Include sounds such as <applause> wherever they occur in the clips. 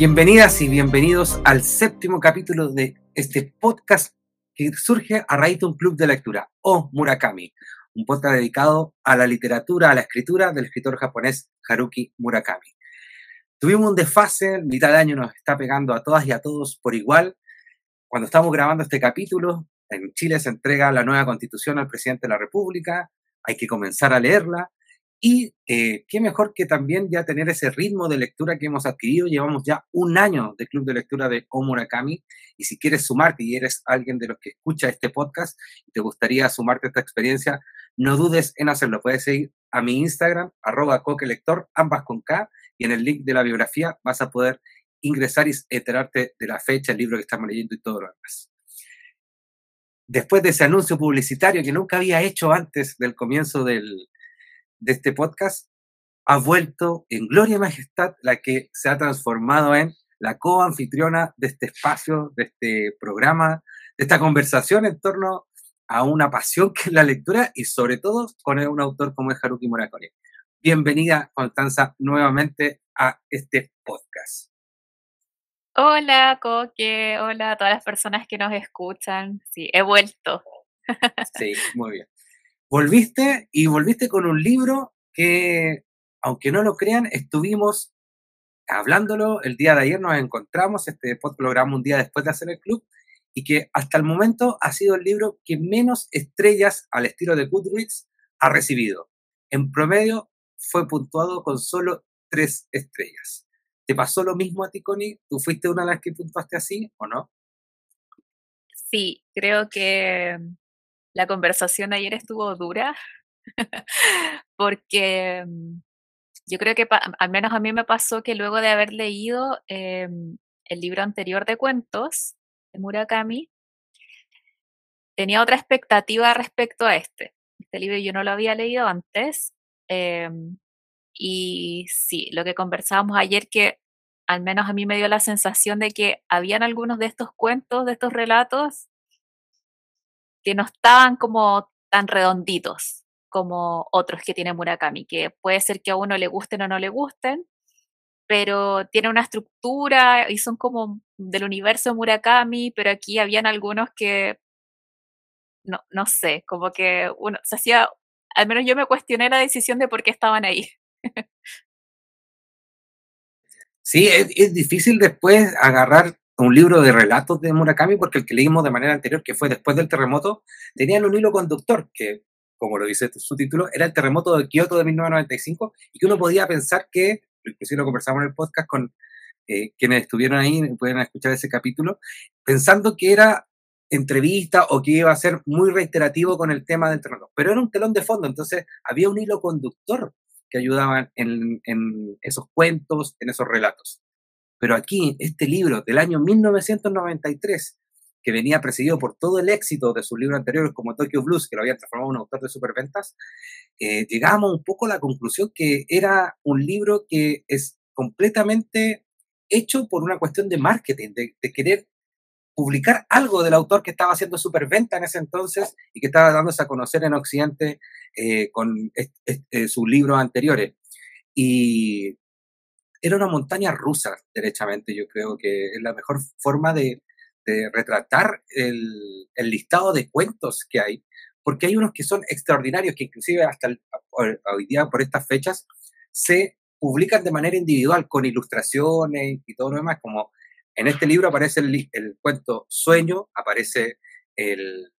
Bienvenidas y bienvenidos al séptimo capítulo de este podcast que surge a raíz de un club de lectura, o Murakami, un podcast dedicado a la literatura, a la escritura del escritor japonés Haruki Murakami. Tuvimos un desfase, mitad de año nos está pegando a todas y a todos por igual. Cuando estamos grabando este capítulo, en Chile se entrega la nueva constitución al presidente de la República, hay que comenzar a leerla y eh, qué mejor que también ya tener ese ritmo de lectura que hemos adquirido. Llevamos ya un año de club de lectura de Omurakami. Y si quieres sumarte y eres alguien de los que escucha este podcast y te gustaría sumarte a esta experiencia, no dudes en hacerlo. Puedes seguir a mi Instagram, arroba coquelector, ambas con K, y en el link de la biografía vas a poder ingresar y enterarte de la fecha, el libro que estamos leyendo y todo lo demás. Después de ese anuncio publicitario que nunca había hecho antes del comienzo del, de este podcast ha vuelto en gloria y majestad la que se ha transformado en la co-anfitriona de este espacio, de este programa, de esta conversación en torno a una pasión que es la lectura y sobre todo con un autor como es Haruki Murakami. Bienvenida, Constanza, nuevamente a este podcast. Hola, Coque. Hola a todas las personas que nos escuchan. Sí, he vuelto. Sí, muy bien volviste y volviste con un libro que, aunque no lo crean, estuvimos hablándolo el día de ayer, nos encontramos, este podcast lo grabamos un día después de hacer el club, y que hasta el momento ha sido el libro que menos estrellas al estilo de Goodreads ha recibido. En promedio fue puntuado con solo tres estrellas. ¿Te pasó lo mismo a ti, Connie? ¿Tú fuiste una de las que puntuaste así o no? Sí, creo que la conversación ayer estuvo dura <laughs> porque mm, yo creo que al menos a mí me pasó que luego de haber leído em, el libro anterior de cuentos de Murakami, tenía otra expectativa respecto a este. Este libro yo no lo había leído antes. Em, y sí, lo que conversábamos ayer, que al menos a mí me dio la sensación de que habían algunos de estos cuentos, de estos relatos, que no estaban como tan redonditos como otros que tiene Murakami, que puede ser que a uno le gusten o no le gusten, pero tiene una estructura y son como del universo Murakami, pero aquí habían algunos que, no, no sé, como que uno se hacía, al menos yo me cuestioné la decisión de por qué estaban ahí. Sí, es, es difícil después agarrar un libro de relatos de Murakami, porque el que leímos de manera anterior, que fue después del terremoto, tenía un hilo conductor, que, como lo dice su título, era el terremoto de Kioto de 1995, y que uno podía pensar que, inclusive lo conversamos en el podcast con eh, quienes estuvieron ahí, pueden escuchar ese capítulo, pensando que era entrevista o que iba a ser muy reiterativo con el tema del terremoto, pero era un telón de fondo, entonces había un hilo conductor que ayudaba en, en esos cuentos, en esos relatos. Pero aquí, este libro del año 1993, que venía presidido por todo el éxito de sus libros anteriores como Tokyo Blues, que lo había transformado en un autor de superventas, eh, llegamos un poco a la conclusión que era un libro que es completamente hecho por una cuestión de marketing, de, querer publicar algo del autor que estaba haciendo superventa en ese entonces y que estaba dándose a conocer en Occidente eh, con eh, sus libros anteriores. Y era una montaña rusa, derechamente. Yo creo que es la mejor forma de, retratar el, listado de cuentos que hay, porque hay unos que son extraordinarios, que inclusive hasta hoy día, por estas fechas, se publican de manera individual, con ilustraciones y todo lo demás, como en este libro aparece el, el cuento Sueño, aparece el,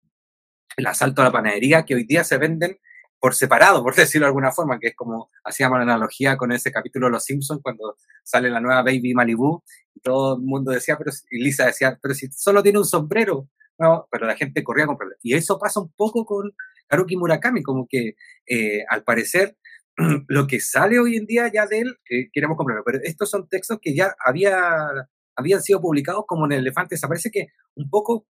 el, asalto a la panadería, que hoy día se venden por separado, por <laughs> decirlo de alguna forma, que es como hacíamos la analogía con ese capítulo de Los Simpsons cuando sale la nueva Baby Malibu y todo el mundo decía, pero y Lisa decía, pero si solo tiene un sombrero, no, pero la gente corría a comprarlo. Y eso pasa un poco con Haruki Murakami, como que eh, al parecer <clears throat> lo que sale hoy en día ya de él, eh, queremos comprarlo, pero estos son textos que ya había, habían sido publicados como en Elefantes. Parece que un poco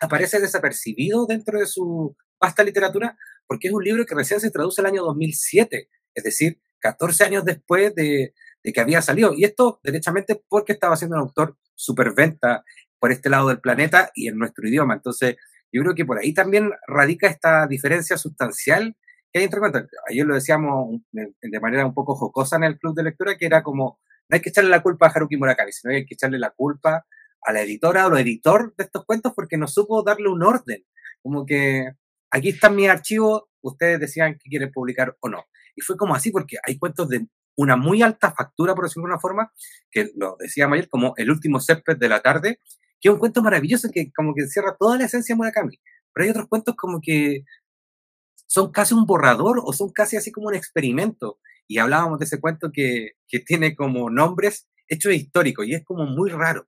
aparece desapercibido dentro de su vasta literatura, porque es un libro que recién se traduce el año 2007, es decir, 14 años después de, que había salido. Y esto, derechamente, porque estaba siendo un autor superventa por este lado del planeta y en nuestro idioma. Entonces, yo creo que por ahí también radica esta diferencia sustancial que hay entre cuentos. Ayer lo decíamos de manera un poco jocosa en el club de lectura, que era como, no hay que echarle la culpa a Haruki Murakami, sino hay que echarle la culpa a la editora o editor de estos cuentos porque no supo darle un orden. Como que aquí están mis archivos, ustedes decían que quieren publicar o no. Y fue como así porque hay cuentos de una muy alta factura, por decirlo de una forma, que lo decía ayer, como El último césped de la tarde, que es un cuento maravilloso que como que cierra toda la esencia de Murakami. Pero hay otros cuentos como que son casi un borrador o son casi así como un experimento. Y hablábamos de ese cuento que, que tiene como nombres hechos históricos y es como muy raro.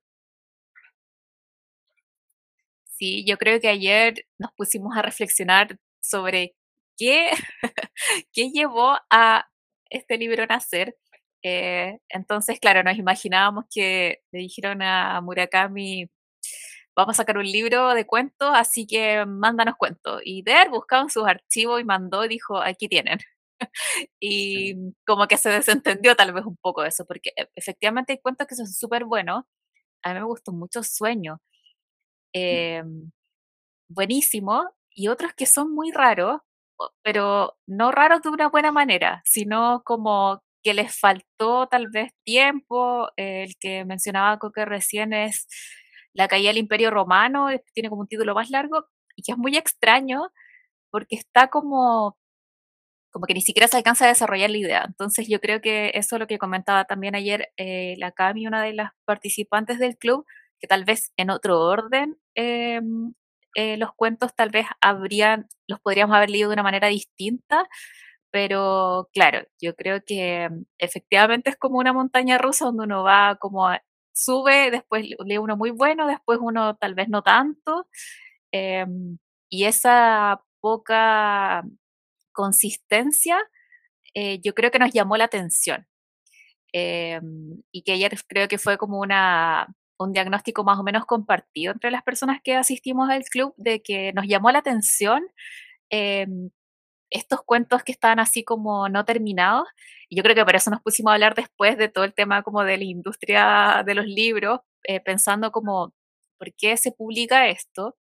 Sí, yo creo que ayer nos pusimos a reflexionar sobre qué, <laughs> qué llevó a este libro a nacer. Eh, entonces, claro, nos imaginábamos que le dijeron a Murakami, vamos a sacar un libro de cuentos, así que mándanos cuentos. Y Der buscaba en sus archivos y mandó y dijo, aquí tienen. <laughs> y como que se desentendió tal vez un poco eso, porque e, efectivamente hay cuentos que son súper buenos. A mí me gustó mucho Sueño. Mm. Em, buenísimo. Y otros que son muy raros, pero no raros de una buena manera, sino como que les faltó tal vez tiempo. El que mencionaba Coque recién es la caída del Imperio Romano, tiene como un título más largo y que es muy extraño porque está como como que ni siquiera se alcanza a desarrollar la idea. Entonces yo creo que eso es lo que comentaba también ayer eh, la Cami, una de las participantes del club, que tal vez en otro orden em, eh, los cuentos tal vez habrían, los podríamos haber leído de una manera distinta, pero claro, yo creo que em, efectivamente es como una montaña rusa donde uno va como sube, después lee uno muy bueno, después uno tal vez no tanto. Em, y esa poca consistencia eh, yo creo que nos llamó la atención. Em, y que ayer creo que fue como una, un diagnóstico más o menos compartido entre las personas que asistimos al club de que nos llamó la atención em, estos cuentos que estaban así como no terminados. Y yo creo que por eso nos pusimos a hablar después de todo el tema como de la industria de los libros, eh, pensando como, ¿por qué se publica esto?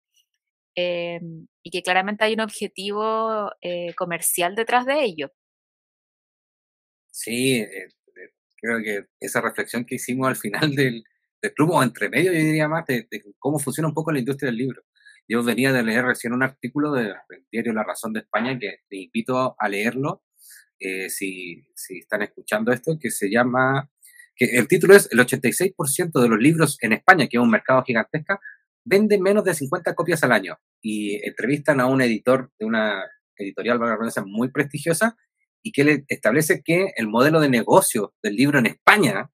Em, y que claramente hay un objetivo eh, comercial detrás de ello. Sí, eh, creo que esa reflexión que hicimos al final del, del club, o entre medio, yo diría más, de, cómo funciona un poco la industria del libro. Yo venía de leer recién un artículo del diario La Razón de España que te invito a leerlo eh, si, si, están escuchando esto, que se llama, que el título es El 86% de los libros en España, que es un mercado gigantesco, venden menos de 50 copias al año. Y entrevistan a un editor de una editorial muy prestigiosa y que le establece que el modelo de negocio del libro en España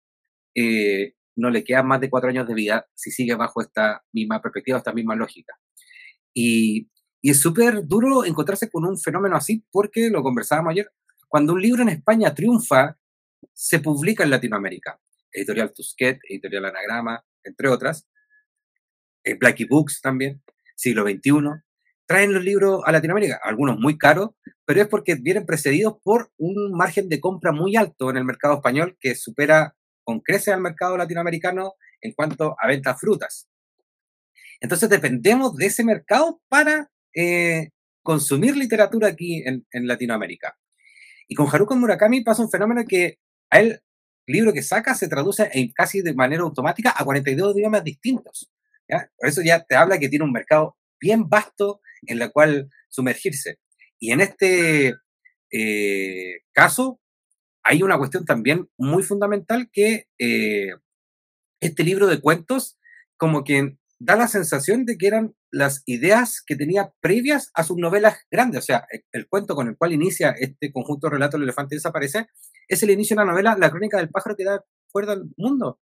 eh, no le queda más de cuatro años de vida si sigue bajo esta misma perspectiva, esta misma lógica. Y, es súper duro encontrarse con un fenómeno así porque, lo conversábamos ayer, cuando un libro en España triunfa, se publica en Latinoamérica. Editorial Tusquet, Editorial Anagrama, entre otras. Eh, Blackie Books también, siglo XXI. Traen los libros a Latinoamérica, algunos muy caros, pero es porque vienen precedidos por un margen de compra muy alto en el mercado español que supera con creces al mercado latinoamericano en cuanto a ventas frutas. Entonces dependemos de ese mercado para eh, consumir literatura aquí en, Latinoamérica. Y con Haruko Murakami pasa un fenómeno que a él, el libro que saca se traduce en casi de manera automática a 42 idiomas distintos. Por eso ya te habla que tiene un mercado bien vasto en el cual sumergirse. Y en este eh, caso hay una cuestión también muy fundamental que eh, este libro de cuentos como que da la sensación de que eran las ideas que tenía previas a sus novelas grandes. O sea, el, cuento con el cual inicia este conjunto de relatos El elefante desaparece es el inicio de la novela La crónica del pájaro que da fuerza al mundo.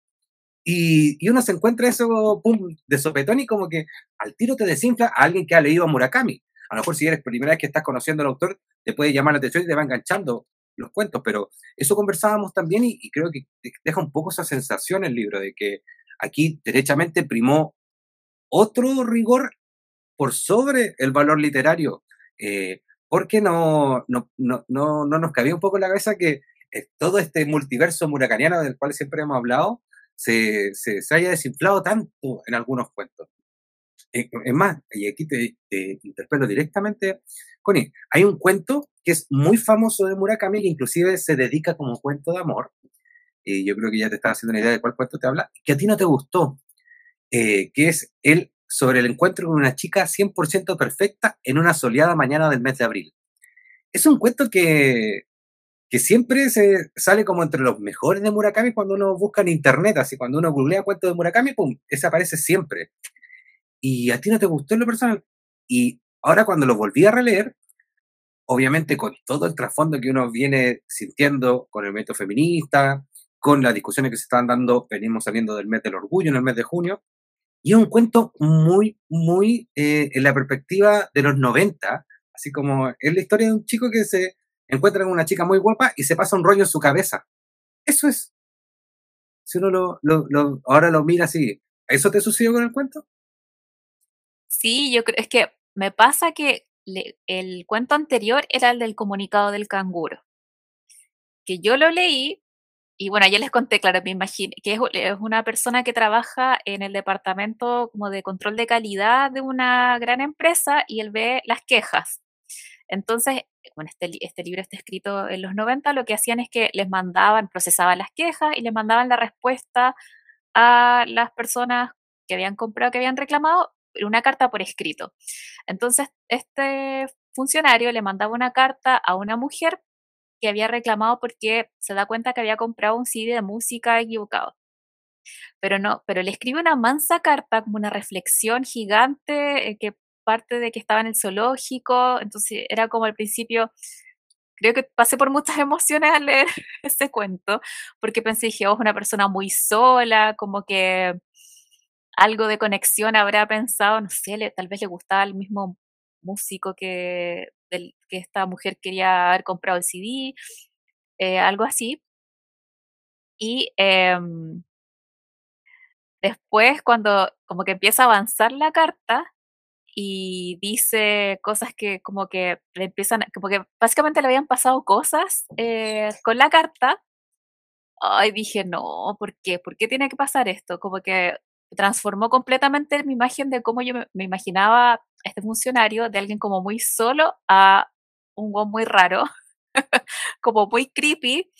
Y, y, uno se encuentra eso, pum, de sopetón y como que al tiro te desinfla a alguien que ha leído a Murakami. A lo mejor si eres primera vez que estás conociendo al autor, te puede llamar la atención y te va enganchando los cuentos, pero eso conversábamos también y, creo que deja un poco esa sensación el libro de que aquí derechamente primó otro rigor por sobre el valor literario, eh, porque no, no, no, no, nos cabía un poco en la cabeza que eh, todo este multiverso muracaniano del cual siempre hemos hablado se, se, haya desinflado tanto en algunos cuentos. Eh, es más, y aquí te, interpelo directamente, Connie, hay un cuento que es muy famoso de Murakami, que inclusive se dedica como cuento de amor, y yo creo que ya te estás haciendo una idea de cuál cuento te habla, que a ti no te gustó, eh, que es el sobre el encuentro con una chica 100% perfecta en una soleada mañana del mes de abril. Es un cuento que, que siempre se sale como entre los mejores de Murakami cuando uno busca en internet, así cuando uno googlea cuentos de Murakami, pum, ese aparece siempre. Y a ti no te gustó en lo personal. Y ahora cuando lo volví a releer, obviamente con todo el trasfondo que uno viene sintiendo con el método feminista, con las discusiones que se están dando, venimos saliendo del mes del orgullo en el mes de junio, y es un cuento muy, muy eh, en la perspectiva de los 90, así como es la historia de un chico que se encuentra con una chica muy guapa y se pasa un rollo en su cabeza. Eso es. Si uno lo, lo, ahora lo mira así, ¿eso te sucedió con el cuento? Sí, yo creo, es que me pasa que el cuento anterior era el del comunicado del canguro, que yo lo leí y bueno, ya les conté, claro, me imagino que es, una persona que trabaja en el departamento como de control de calidad de una gran empresa y él ve las quejas. Entonces, bueno, este, este libro está escrito en los 90, lo que hacían es que les mandaban, procesaban las quejas y les mandaban la respuesta a las personas que habían comprado, que habían reclamado, una carta por escrito. Entonces, este funcionario le mandaba una carta a una mujer que había reclamado porque se da cuenta que había comprado un CD de música equivocado. Pero no, pero le escribe una mansa carta, como una reflexión gigante eh, que parte de que estaba en el zoológico, entonces era como al principio, creo que pasé por muchas <laughs> emociones al leer <laughs> ese cuento, porque pensé, dije, oh, es una persona muy sola, como que algo de conexión habrá pensado, no sé, tal vez le gustaba el mismo músico que, que esta mujer quería haber comprado el CD, eh, algo así. Y em, después, cuando como que empieza a avanzar la carta y dice cosas que como que le empiezan, como básicamente le habían pasado cosas eh, con la carta, ay, dije, no, ¿por qué? ¿Por qué tiene que pasar esto? Como que transformó completamente mi imagen de cómo yo me, imaginaba este funcionario, de alguien como muy solo a un guau muy raro, <laughs> como muy creepy.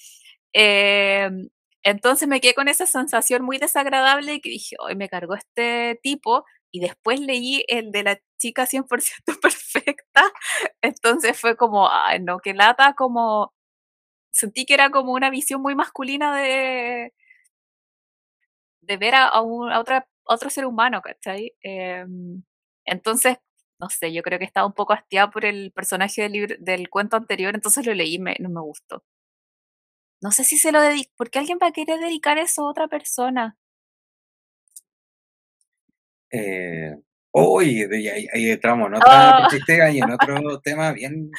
Em, entonces me quedé con esa sensación muy desagradable que dije, hoy me cargó este tipo. Y después leí el de la chica 100% <laughs> perfecta. Entonces fue como, ay, no, que lata, como. Sentí que era como una visión muy masculina de, de ver a, otra, otro ser humano, ¿cachai? Em, entonces, no sé, yo creo que estaba un poco hastiada por el personaje del, libro, del cuento anterior, entonces lo leí y no me gustó. No sé si se lo dedico, porque alguien va a querer dedicar eso a otra persona. Eh, uy, ahí, ahí, entramos en otra oh. y en otro <laughs> tema bien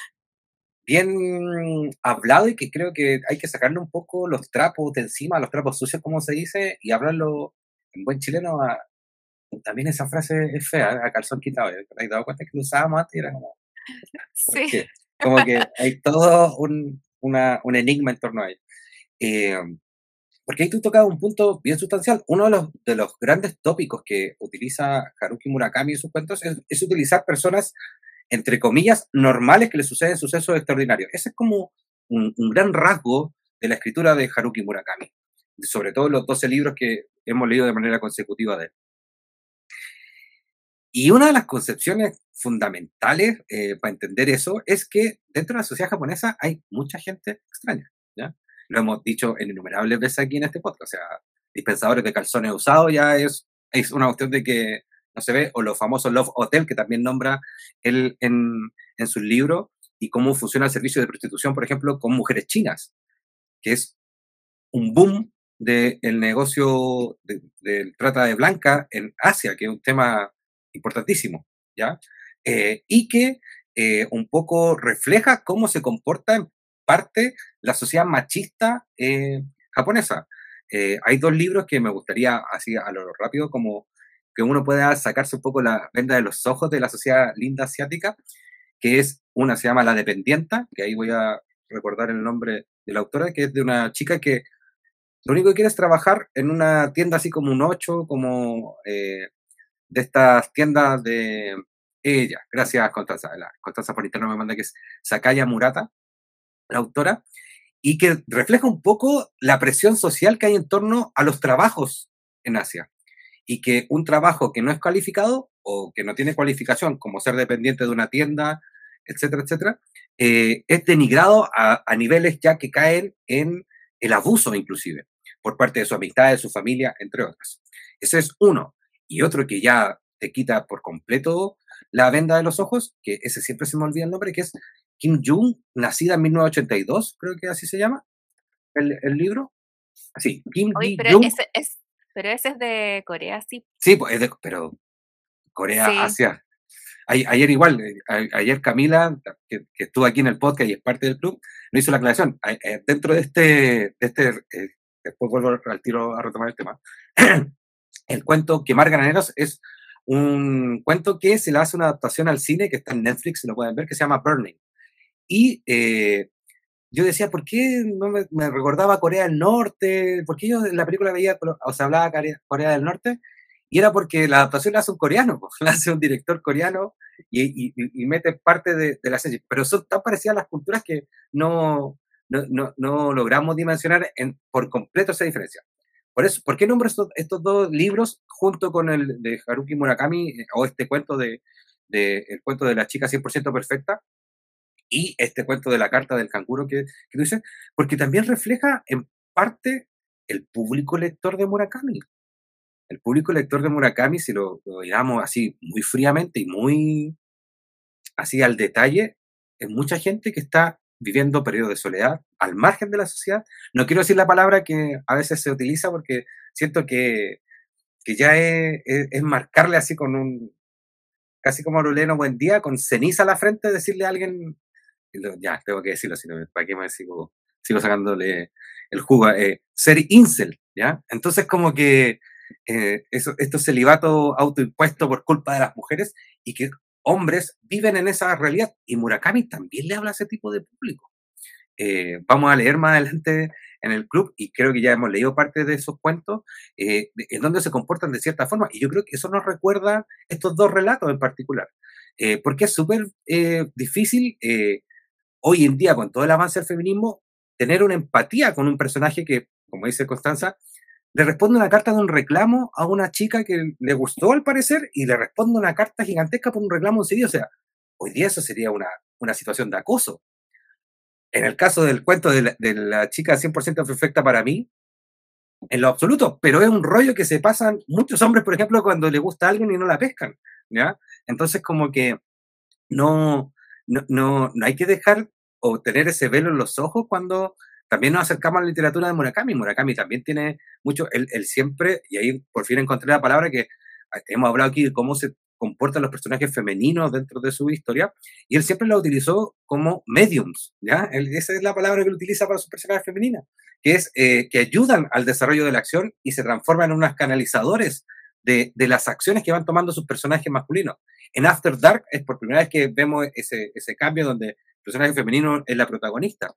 bien hablado y que creo que hay que sacarle un poco los trapos de encima, los trapos sucios, como se dice, y hablarlo en buen chileno. también esa frase es fea, a calzón quitado. ¿Te has dado cuenta que lo usábamos antes y era como. <laughs> Sí. Como que hay todo un, una, un enigma en torno a ello. Eh, porque ahí tú tocado un punto bien sustancial. Uno de los, de los grandes tópicos que utiliza Haruki Murakami en sus cuentos es, es utilizar personas entre comillas, normales que le suceden sucesos extraordinarios. Ese es como un, gran rasgo de la escritura de Haruki Murakami, sobre todo los 12 libros que hemos leído de manera consecutiva de él. Y una de las concepciones fundamentales eh, para entender eso es que dentro de la sociedad japonesa hay mucha gente extraña. ¿ya? Lo hemos dicho en innumerables veces aquí en este podcast. O sea, dispensadores de calzones usados ya es, es una cuestión de que no se ve, o los famosos Love Hotel, que también nombra él en, en sus libros, y cómo funciona el servicio de prostitución, por ejemplo, con mujeres chinas, que es un boom del negocio del trata de blanca en Asia, que es un tema importantísimo, ¿ya? Eh, y que eh, un poco refleja cómo se comporta en parte la sociedad machista eh, japonesa. hay dos libros que me gustaría, así a lo rápido, como que uno pueda sacarse un poco la venda de los ojos de la sociedad linda asiática, que es una se llama La Dependienta, que ahí voy a recordar el nombre de la autora, que es de una chica que lo único que quiere es trabajar en una tienda así como un 8, como eh, de estas tiendas de Ella, gracias Constanza. La, Constanza por interno me manda que es Sakaya Murata, la autora, y que refleja un poco la presión social que hay en torno a los trabajos en Asia. Y que un trabajo que no es calificado o que no tiene cualificación, como ser dependiente de una tienda, etcétera, etcétera, eh, es denigrado a, a, niveles ya que caen en el abuso inclusive, por parte de su amistad, de su familia, entre otras. Ese es uno. Y otro que ya te quita por completo la venda de los ojos, que ese siempre se me olvida el nombre, que es Kim Jong, nacida en 1982, creo que así se llama, el, el libro. Sí, Kim Oye, pero, ese es, pero ese es de Corea, sí. Sí, pues es de, pero Corea, sí. Asia. Ayer igual, eh, ayer Camila, que, que, estuvo aquí en el podcast y es parte del club, no hizo la aclaración. Eh, dentro de este, de este eh, después vuelvo al tiro a retomar el tema, <clears throat> el cuento Quemar Granaderos es un cuento que se le hace una adaptación al cine, que está en Netflix, lo pueden ver, que se llama Burning. Y eh, yo decía, ¿por qué no me, recordaba Corea del Norte? ¿Por qué yo en la película veía, o sea, hablaba Corea del Norte? Y era porque la adaptación la hace un coreano, <laughs> la hace un director coreano y, mete parte de, la serie. Pero son tan parecidas las culturas que no, no, no, no logramos dimensionar en, por completo esa diferencia. Por eso, ¿por qué nombro estos, estos dos libros junto con el de Haruki Murakami eh, o este cuento de, de, el cuento de la chica 100% perfecta y este cuento de la carta del canguro que, que tú dices? Porque también refleja en parte el público lector de Murakami. El público lector de Murakami, si lo, lo así muy fríamente y muy así al detalle, es mucha gente que está viviendo periodos de soledad, al margen de la sociedad. No quiero decir la palabra que a veces se utiliza porque siento que, que ya es, marcarle así con un, casi como Aureliano Buen Día, con ceniza a la frente, decirle a alguien, ya, tengo que decirlo, sino para qué me sigo, sigo sacándole el jugo, eh, ser incel, ¿ya? Entonces como que eh, eso, estos celibato autoimpuesto por culpa de las mujeres y que hombres viven en esa realidad y Murakami también le habla a ese tipo de público. Eh, vamos a leer más adelante en el club y creo que ya hemos leído parte de esos cuentos eh, en donde se comportan de cierta forma y yo creo que eso nos recuerda estos dos relatos en particular eh, porque es súper eh, difícil hoy en día con todo el avance del feminismo tener una empatía con un personaje que como dice Constanza le responde una carta de un reclamo a una chica que le gustó al parecer y le responde una carta gigantesca por un reclamo en serio. O sea, hoy día eso sería una, una situación de acoso. En el caso del cuento de la, de la chica 100% perfecta para mí, en lo absoluto, pero es un rollo que se pasan muchos hombres, por ejemplo, cuando le gusta a alguien y no la pescan, ¿ya? Entonces, como que no, no, no, no hay que dejar o tener ese velo en los ojos cuando también nos acercamos a la literatura de Murakami. Murakami también tiene mucho, él, él, siempre, y ahí por fin encontré la palabra que ah, hemos hablado aquí de cómo se comportan los personajes femeninos dentro de su historia, y él siempre la utilizó como mediums, ¿ya? Él, esa es la palabra que él utiliza para sus personajes femeninas, que es eh, que ayudan al desarrollo de la acción y se transforman en unos canalizadores de, de, las acciones que van tomando sus personajes masculinos. En After Dark es por primera vez que vemos ese, cambio donde personaje femenino es la protagonista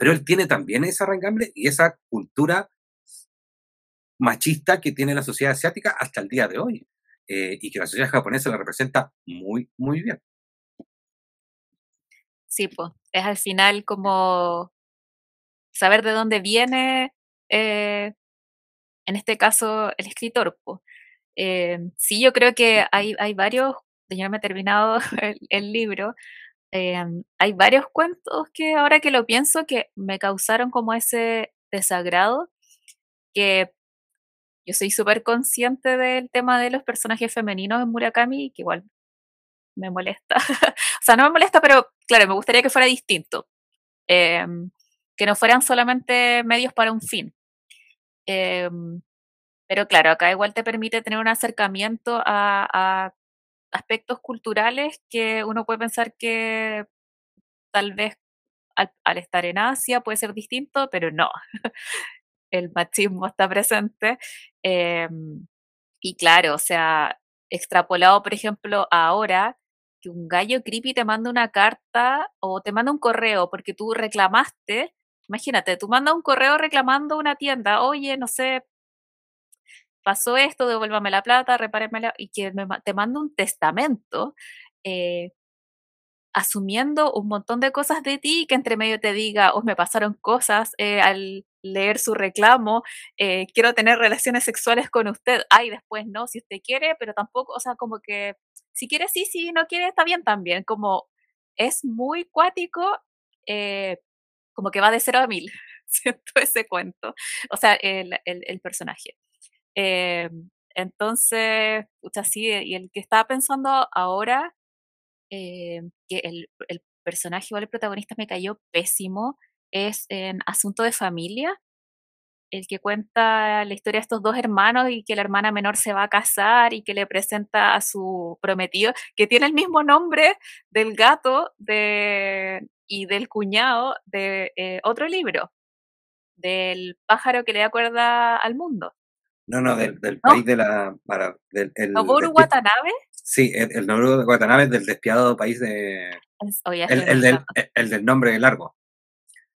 pero él tiene también esa arrangambre y esa cultura machista que tiene la sociedad asiática hasta el día de hoy eh, y que la sociedad japonesa la representa muy, muy bien. Sí, pues es al final como saber de dónde viene, eh, en este caso, el escritor. Pues. Eh, sí, yo creo que hay, hay varios, ya me he terminado <laughs> el, el libro, eh, hay varios cuentos que ahora que lo pienso que me causaron como ese desagrado, que yo soy súper consciente del tema de los personajes femeninos en Murakami, que igual me molesta. <laughs> o sea, no me molesta, pero claro, me gustaría que fuera distinto. Eh, que no fueran solamente medios para un fin. Eh, pero claro, acá igual te permite tener un acercamiento a aspectos culturales que uno puede pensar que tal vez al, estar en Asia puede ser distinto, pero no. <laughs> El machismo está presente. Eh, y claro, o sea, extrapolado, por ejemplo, ahora, que un gallo creepy te manda una carta o te manda un correo porque tú reclamaste, imagínate, tú mandas un correo reclamando una tienda, oye, no sé, pasó esto, devuélvame la plata, repárenmela, y que te manda un testamento eh, asumiendo un montón de cosas de ti que entre medio te diga, oh, me pasaron cosas eh, al leer su reclamo, eh, quiero tener relaciones sexuales con usted, ay, después no, si usted quiere, pero tampoco, o sea, como que si quiere sí, si no quiere está bien también, como es muy cuático, como que va de cero a mil, <laughs> siento ese cuento, o sea, el, el, personaje. Entonces, sí, y el que estaba pensando ahora eh, que el, personaje o el protagonista me cayó pésimo es en Asunto de Familia, el que cuenta la historia de estos dos hermanos y que la hermana menor se va a casar y que le presenta a su prometido, que tiene el mismo nombre del gato de, y del cuñado de eh, otro libro, del pájaro que le acuerda al mundo. No, no, del, país de la... Para, del, el, Watanabe? Sí, el, el de Watanabe es del despiadado país de... el, del, el, del, nombre largo.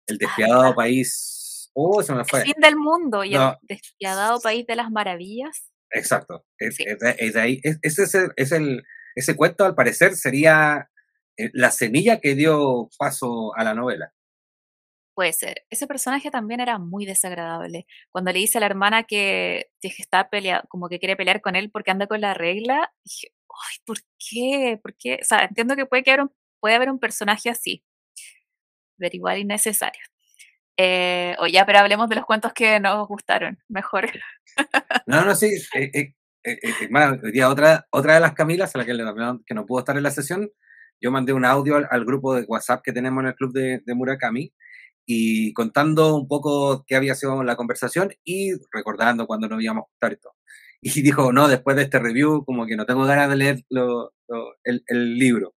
El despiadado país... Oh, se me fue. El fin del mundo y el despiadado país de las maravillas. Exacto. Es, es, ahí. ese, es el, es el, ese cuento, al parecer, sería eh, la semilla que dio paso a la novela. Puede ser. Ese personaje también era muy desagradable. Cuando le dice a la hermana que, está peleando, como que quiere pelear con él porque anda con la regla, dije, ay, ¿por qué? ¿Por qué? O sea, entiendo que puede, haber un, puede haber un personaje así, pero igual innecesario. Eh, o ya, pero hablemos de los cuentos que nos gustaron, mejor. No, no, sí. Eh, eh, otra, otra de las Camilas, a la que, que no pudo estar en la sesión, yo mandé un audio al, grupo de WhatsApp que tenemos en el club de, de Murakami, y contando un poco qué había sido la conversación y recordando cuando nos íbamos a juntar esto. <laughs> Y dijo, no, después de este review, como que no tengo ganas de leer el, el, libro.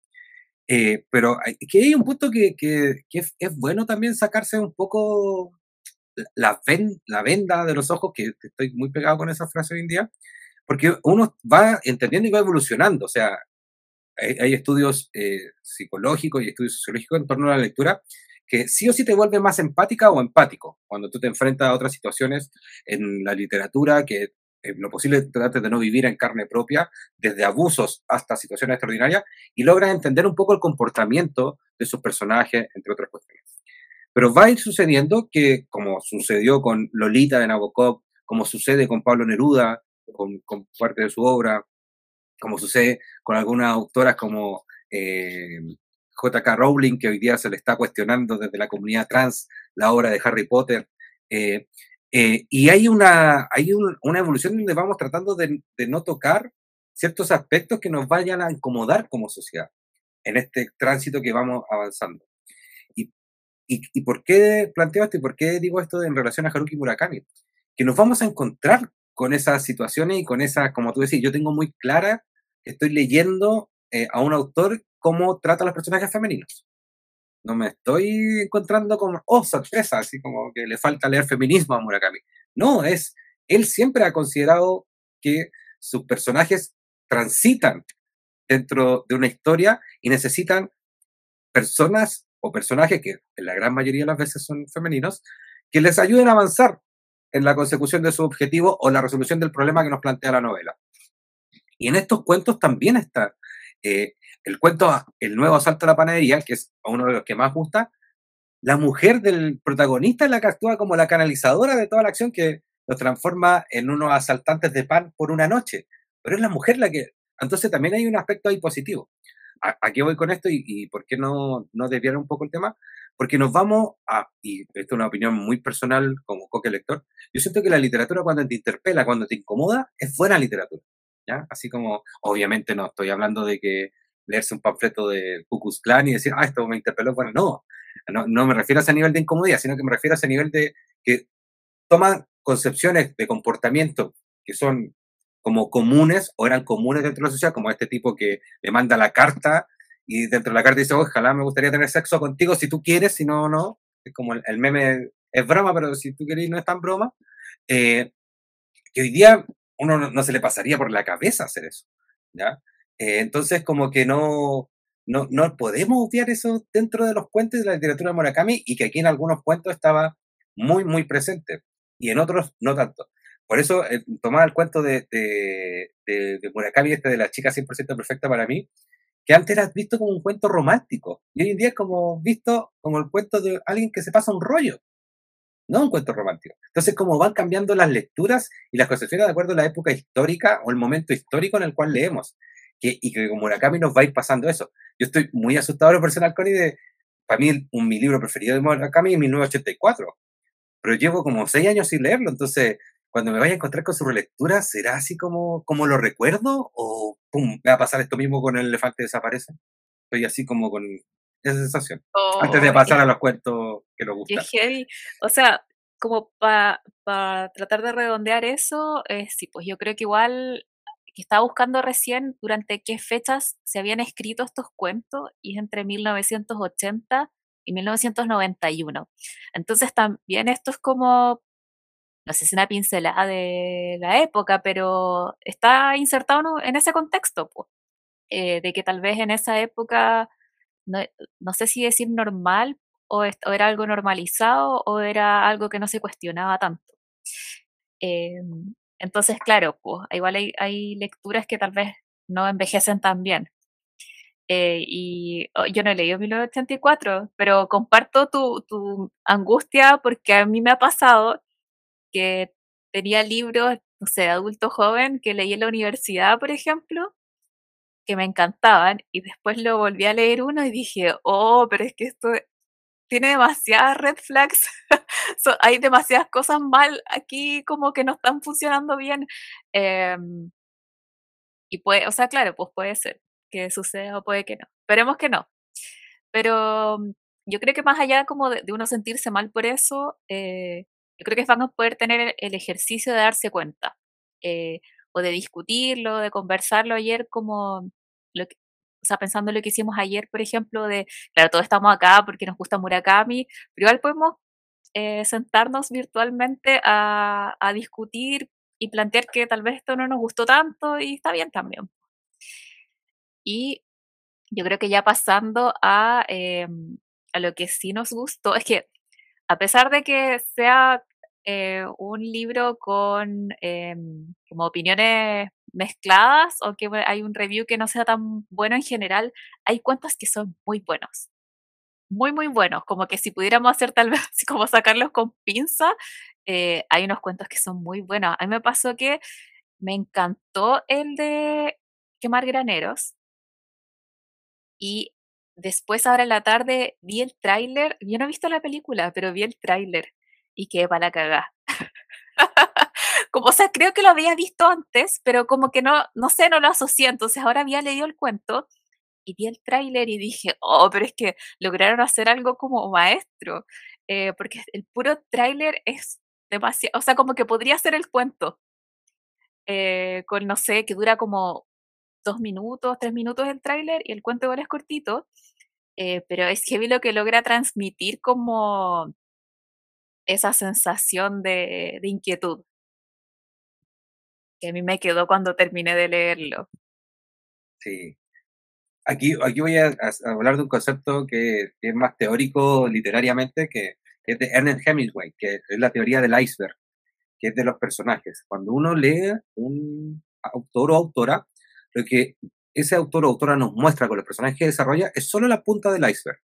Eh, pero hay, que hay un punto que, que, es, bueno también sacarse un poco la, la venda de los ojos, que estoy muy pegado con esa frase hoy en día, porque uno va entendiendo y va evolucionando. O sea, hay, estudios eh, psicológicos y estudios sociológicos en torno a la lectura que sí o sí te vuelve más empática o empático cuando tú te enfrentas a otras situaciones en la literatura que lo posible trates de no vivir en carne propia, desde abusos hasta situaciones extraordinarias, y logras entender un poco el comportamiento de sus personajes, entre otras cuestiones. Pero va a ir sucediendo que, como sucedió con Lolita de Nabokov, como sucede con Pablo Neruda, con, parte de su obra, como sucede con algunas autoras como eh, J.K. Rowling, que hoy día se le está cuestionando desde la comunidad trans la obra de Harry Potter. Eh, eh, y hay, una, hay una evolución donde vamos tratando de, no tocar ciertos aspectos que nos vayan a incomodar como sociedad en este tránsito que vamos avanzando. ¿Y, y, por qué planteo esto y por qué digo esto en relación a Haruki Murakami? Que nos vamos a encontrar con esas situaciones y con esas, como tú decís, yo tengo muy clara que estoy leyendo eh, a un autor cómo trata a los personajes femeninos. No me estoy encontrando como, oh, sorpresa, así como que le falta leer feminismo a Murakami. No, es, él siempre ha considerado que sus personajes transitan dentro de una historia y necesitan personas o personajes que en la gran mayoría de las veces son femeninos, que les ayuden a avanzar en la consecución de su objetivo o la resolución del problema que nos plantea la novela. Y en estos cuentos también está eh, el cuento El nuevo asalto a la panadería, que es uno de los que más gusta, la mujer del protagonista es la que actúa como la canalizadora de toda la acción que los transforma en unos asaltantes de pan por una noche. Pero es la mujer la que... Entonces también hay un aspecto ahí positivo. ¿A, qué voy con esto y, por qué no, no desviar un poco el tema? Porque nos vamos a, y esto es una opinión muy personal como coque lector, yo siento que la literatura cuando te interpela, cuando te incomoda, es buena literatura. ¿ya? Así como, obviamente no estoy hablando de que leerse un panfleto de Ku Klux y decir, ah, esto me interpeló. Bueno, no, no, no me refiero a ese nivel de incomodidad, sino que me refiero a ese nivel de que toma concepciones de comportamiento que son como comunes o eran comunes dentro de la sociedad, como este tipo que le manda la carta y dentro de la carta dice, ojalá me gustaría tener sexo contigo si tú quieres, si no, no. Es como el, meme, es broma, pero si tú quieres no es tan broma. Eh, que hoy día uno no, no, se le pasaría por la cabeza hacer eso, ¿ya? Eh, entonces, como que no, no, no podemos obviar eso dentro de los cuentos de la literatura de Murakami y que aquí en algunos cuentos estaba muy, muy presente y en otros no tanto. por eso eh, tomaba el cuento de, de, de, Murakami, este de la chica 100% perfecta para mí, que antes era visto como un cuento romántico y hoy en día es como visto como el cuento de alguien que se pasa un rollo, no un cuento romántico. Entonces, como van cambiando las lecturas y las concepciones de acuerdo a la época histórica o el momento histórico en el cual leemos, que, y que como Murakami nos va a ir pasando eso. Yo estoy muy asustado lo personal, Connie, de, para mí un, mi libro preferido de Murakami es 1984, pero llevo como seis años sin leerlo, entonces cuando me vaya a encontrar con su relectura, ¿será así como, como lo recuerdo? ¿O pum, va a pasar esto mismo con el elefante desaparece? Estoy así como con esa sensación. antes de pasar a los cuentos que nos gustan. O sea, como para tratar de redondear eso, eh, sí, pues yo creo que igual que estaba buscando recién durante qué fechas se habían escrito estos cuentos y es entre 1980 y 1991. Entonces también esto es como no sé si una pincelada de la época, pero está insertado en ese contexto, pues, de que tal vez en esa época, no, sé si decir normal o, era algo normalizado o era algo que no se cuestionaba tanto. Em, entonces, claro, pues igual hay, lecturas que tal vez no envejecen tan bien. Eh, y oh, yo no he leído 1984, pero comparto tu, tu angustia porque a mí me ha pasado que tenía libros, no sé, adulto joven que leí en la universidad, por ejemplo, que me encantaban y después lo volví a leer uno y dije, oh, pero es que esto tiene demasiadas red flags, <laughs> hay demasiadas cosas mal aquí como que no están funcionando bien. Em, y puede, o sea, claro, pues puede ser que suceda o puede que no. Esperemos que no. Pero mm, yo creo que más allá como de, uno sentirse mal por eso, eh, yo creo que es bueno poder tener el ejercicio de darse cuenta eh, o de discutirlo, de conversarlo ayer como, lo o sea, pensando en lo que hicimos ayer, por ejemplo, de, claro, todos estamos acá porque nos gusta Murakami, pero igual podemos eh, sentarnos virtualmente a, a, discutir y plantear que tal vez esto no nos gustó tanto y está bien también. Y yo creo que ya pasando a, em, a lo que sí nos gustó, es que a pesar de que sea eh, un libro con como opiniones mezcladas o que hay un review que no sea tan bueno en general, hay cuentos que son muy buenos. Muy, muy buenos. Como que si pudiéramos hacer tal <laughs> vez como sacarlos con pinza, eh, hay unos cuentos que son muy buenos. A mí me pasó que me encantó el de Quemar Graneros. Y después, ahora en la tarde, vi el tráiler. Yo no he visto la película, pero vi el tráiler y quedé para la cagada. <laughs> como, o sea, creo que lo había visto antes, pero como que no, no sé, no lo asocié. Entonces ahora había leído el cuento y vi el tráiler y dije, oh, pero es que lograron hacer algo como maestro, eh, porque el puro tráiler es demasiado, o sea, como que podría ser el cuento, eh, con, no sé, que dura como dos minutos, tres minutos el tráiler y el cuento igual es cortito, eh, pero es heavy lo que logra transmitir como esa sensación de, inquietud que a mí me quedó cuando terminé de leerlo. Sí. Aquí, aquí voy a, hablar de un concepto que, es más teórico literariamente, que, es de Ernest Hemingway, que es la teoría del iceberg, que es de los personajes. Cuando uno lee un autor o autora, lo que ese autor o autora nos muestra con los personajes que desarrolla es solo la punta del iceberg.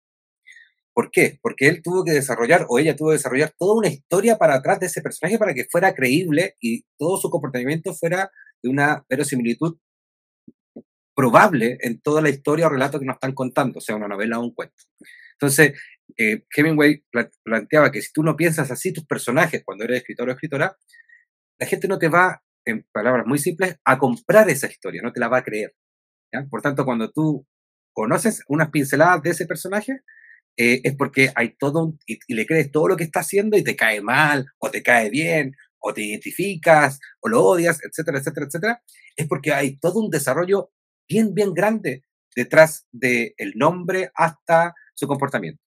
¿Por qué? Porque él tuvo que desarrollar, o ella tuvo que desarrollar toda una historia para atrás de ese personaje para que fuera creíble y todo su comportamiento fuera de una verosimilitud probable en toda la historia o relato que nos están contando, sea una novela o un cuento. Entonces, eh, Hemingway planteaba que si tú no piensas así tus personajes cuando eres escritor o escritora, la gente no te va, en palabras muy simples, a comprar esa historia, no te la va a creer. Por tanto, cuando tú conoces unas pinceladas de ese personaje, eh, es porque hay todo y, le crees todo lo que está haciendo y te cae mal, o te cae bien, o te identificas, o lo odias, etcétera, etcétera, etcétera, es porque hay todo un desarrollo bien, bien grande detrás del nombre hasta su comportamiento.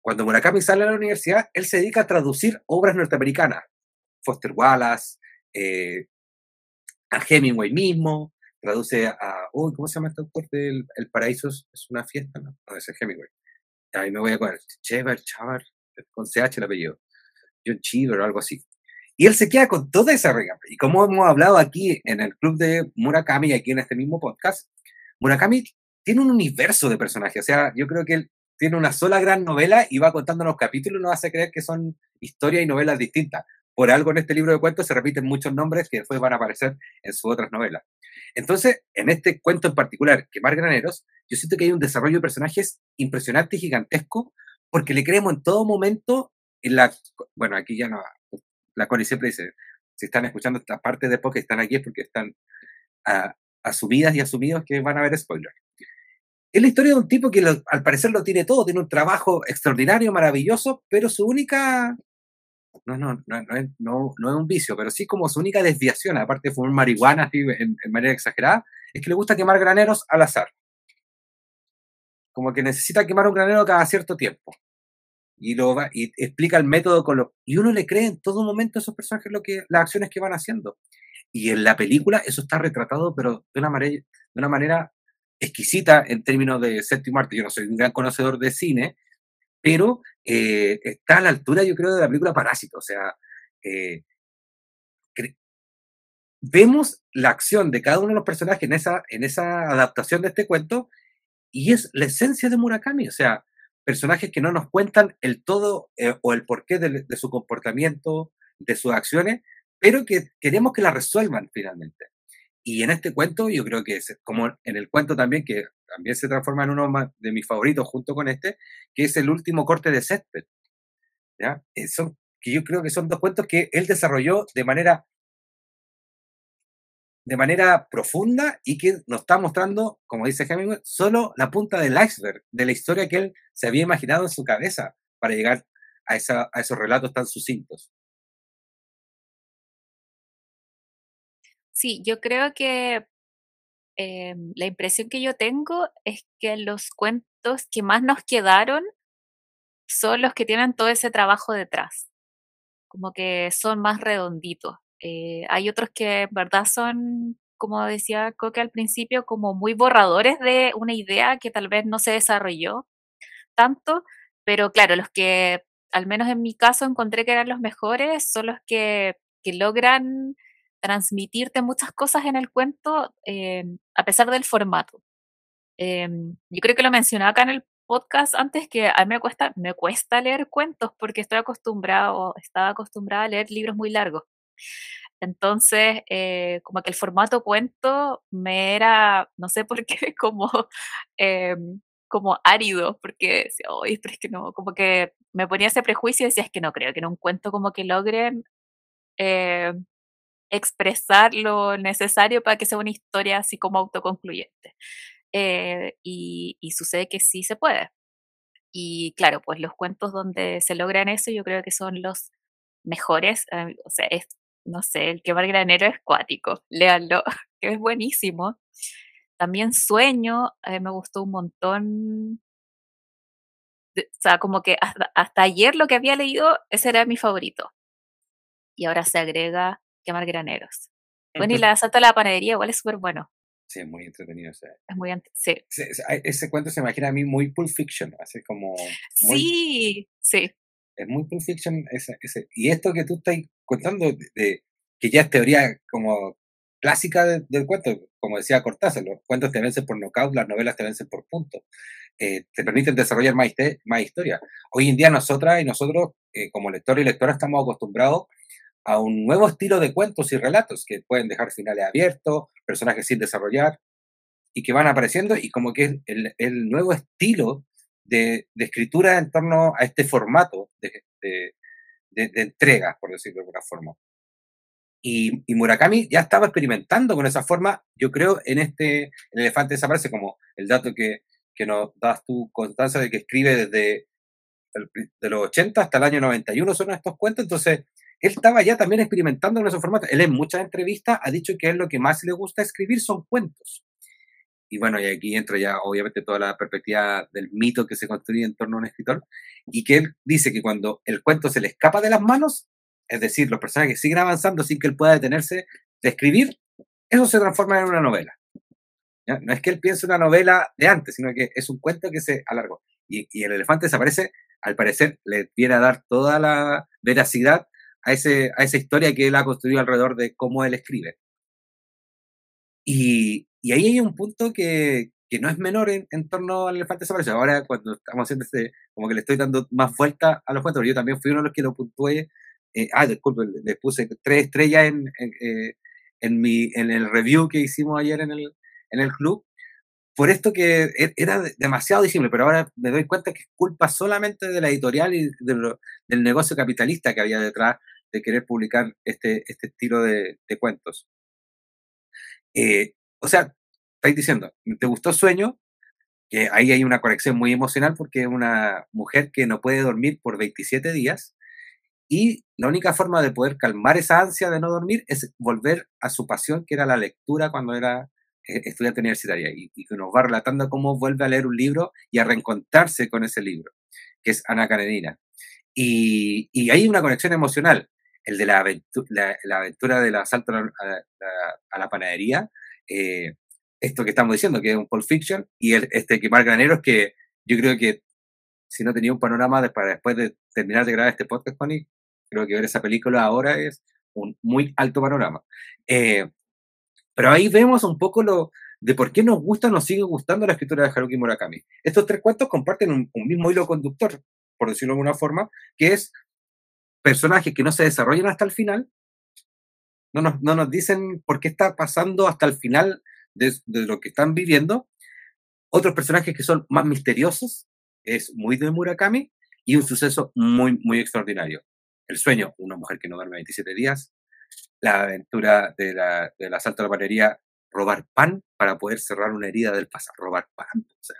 Cuando Murakami sale a la universidad, él se dedica a traducir obras norteamericanas. Foster Wallace, eh, a Hemingway mismo, traduce a, uy, ¿cómo se llama este autor del El Paraíso es una fiesta? No, no es Hemingway. Ahí me voy a acordar, Chever, Chavar, con CH el apellido, John Cheever o algo así. Y él se queda con toda esa regla. Y como hemos hablado aquí en el club de Murakami, aquí en este mismo podcast, Murakami tiene un universo de personajes. O sea, yo creo que él tiene una sola gran novela y va contando los capítulos y nos hace creer que son historias y novelas distintas. Por algo en este libro de cuentos se repiten muchos nombres que después van a aparecer en sus otras novelas. Entonces, en este cuento en particular, Quemar Graneros, yo siento que hay un desarrollo de personajes impresionante y gigantesco porque le creemos en todo momento en la... Bueno, aquí ya no... La Connie siempre dice, si están escuchando esta parte de que están aquí es porque están asumidas y asumidos que van a haber spoilers. Es la historia de un tipo que al parecer lo tiene todo, tiene un trabajo extraordinario, maravilloso, pero su única, no, no, no, no, es, no, no es un vicio, pero sí como su única desviación, aparte de fumar marihuana así, en, manera exagerada, es que le gusta quemar graneros al azar. Como que necesita quemar un granero cada cierto tiempo. Y, lo y explica el método con lo... Y uno le cree en todo momento a esos personajes lo que, las acciones que van haciendo. Y en la película eso está retratado, pero de una manera, de una manera exquisita en términos de séptimo arte. Yo no soy un gran conocedor de cine, pero eh, está a la altura, yo creo, de la película Parásito. O sea, eh, vemos la acción de cada uno de los personajes en esa, en esa adaptación de este cuento y es la esencia de Murakami. O sea, personajes que no nos cuentan el todo eh, o el porqué de, su comportamiento, de sus acciones, pero que queremos que la resuelvan finalmente. Y en este cuento, yo creo que es como en el cuento también, que también se transforma en uno de mis favoritos junto con este, que es el último corte de césped. ¿ya? Eh, son, que yo creo que son dos cuentos que él desarrolló de manera de manera profunda y que nos está mostrando, como dice Hemingway, solo la punta del iceberg de la historia que él se había imaginado en su cabeza para llegar a, esos relatos tan sucintos. Sí, yo creo que em, la impresión que yo tengo es que los cuentos que más nos quedaron son los que tienen todo ese trabajo detrás, como que son más redonditos. Eh, hay otros que en verdad son, como decía Coque al principio, como muy borradores de una idea que tal vez no se desarrolló tanto, pero claro, los que al menos en mi caso encontré que eran los mejores son los que, que logran transmitirte muchas cosas en el cuento eh, a pesar del formato. Em, yo creo que lo mencionaba acá en el podcast antes que a mí me cuesta, me cuesta leer cuentos porque estoy acostumbrado, estaba acostumbrada a leer libros muy largos. Entonces, eh, como que el formato cuento me era, no sé por qué, <laughs> como, em, como árido, porque decía, pero es que no, como que me ponía ese prejuicio y decía, es que no creo que en un cuento como que logren eh, expresar lo necesario para que sea una historia así como autoconcluyente. Eh, y, sucede que sí se puede. Y claro, pues los cuentos donde se logran eso yo creo que son los mejores. Eh, o sea, no sé, el que va granero es cuático, léanlo, <laughs> que es buenísimo. También Sueño, eh, me gustó un montón. O sea, como que hasta, hasta ayer lo que había leído, ese era mi favorito. Y ahora se agrega quemar graneros. Bueno, y la salta a la panadería igual es súper bueno. Sí, es muy entretenido. es muy sí. Ese, cuento se imagina a mí muy Pulp Fiction, así como... sí, sí. Es muy Pulp Fiction. Ese, ese. Y esto que tú estás contando, de, que ya es teoría como clásica del cuento, como decía Cortázar, los cuentos te vencen por nocaut, las novelas te vencen por puntos. Eh, te permiten desarrollar más, más historia. Hoy en día nosotras y nosotros, eh, como lectores y lectoras, estamos acostumbrados a un nuevo estilo de cuentos y relatos que pueden dejar finales abiertos, personajes sin desarrollar y que van apareciendo y como que es el, nuevo estilo de, escritura en torno a este formato de, de, entrega, por decirlo de alguna forma. Y, Murakami ya estaba experimentando con esa forma, yo creo, en este El elefante desaparece, como el dato que, que nos das tú, Constanza, de que escribe desde de los 80 hasta el año 91 son estos cuentos, entonces él estaba ya también experimentando en esos formatos. Él en muchas entrevistas ha dicho que es lo que más le gusta escribir son cuentos. Y bueno, y aquí entra ya obviamente toda la perspectiva del mito que se construye en torno a un escritor, y que él dice que cuando el cuento se le escapa de las manos, es decir, los personajes siguen avanzando sin que él pueda detenerse de escribir, eso se transforma en una novela. No es que él piense una novela de antes, sino que es un cuento que se alargó. Y, y el elefante desaparece, al parecer, le viene a dar toda la veracidad a, ese, a esa historia que él ha construido alrededor de cómo él escribe. Y, y ahí hay un punto que, que no es menor en, en torno al elefante desaparecido. Ahora, cuando estamos haciendo este, como que le estoy dando más vuelta a los cuentos, yo también fui uno de los que lo puntué. Eh, ah, disculpe, le puse tres estrellas en, eh, en, mi, en el review que hicimos ayer en el, en el club, por esto que e, era demasiado disible, pero ahora me doy cuenta que es culpa solamente de la editorial y del negocio capitalista que había detrás de querer publicar este, este estilo de, de cuentos. Eh, o sea, estáis diciendo, ¿te gustó Sueño? Que ahí hay una corrección muy emocional porque es una mujer que no puede dormir por 27 días y la única forma de poder calmar esa ansia de no dormir es volver a su pasión, que era la lectura cuando era eh, estudiante universitaria, y que nos va relatando cómo vuelve a leer un libro y a reencontrarse con ese libro, que es Ana Karenina. Y, y hay una conexión emocional, el de la, aventura, la, la aventura del asalto a la, a la panadería, eh, esto que estamos diciendo, que es un Pulp Fiction, y el, este quemar graneros, que yo creo que si no tenía un panorama para después de terminar de grabar este podcast, Connie, creo que ver esa película ahora es un muy alto panorama. Eh, pero ahí vemos un poco lo de por qué nos gusta, nos sigue gustando la escritura de Haruki Murakami. Estos tres cuentos comparten un, un mismo hilo conductor, por decirlo de alguna forma, que es personajes que no se desarrollan hasta el final, no nos, no nos dicen por qué está pasando hasta el final de, de, lo que están viviendo. Otros personajes que son más misteriosos, es muy de Murakami, y un suceso muy, muy extraordinario. El sueño, una mujer que no duerme 27 días, la aventura de la, del asalto a la panadería, robar pan para poder cerrar una herida del pasado, robar pan. O sea,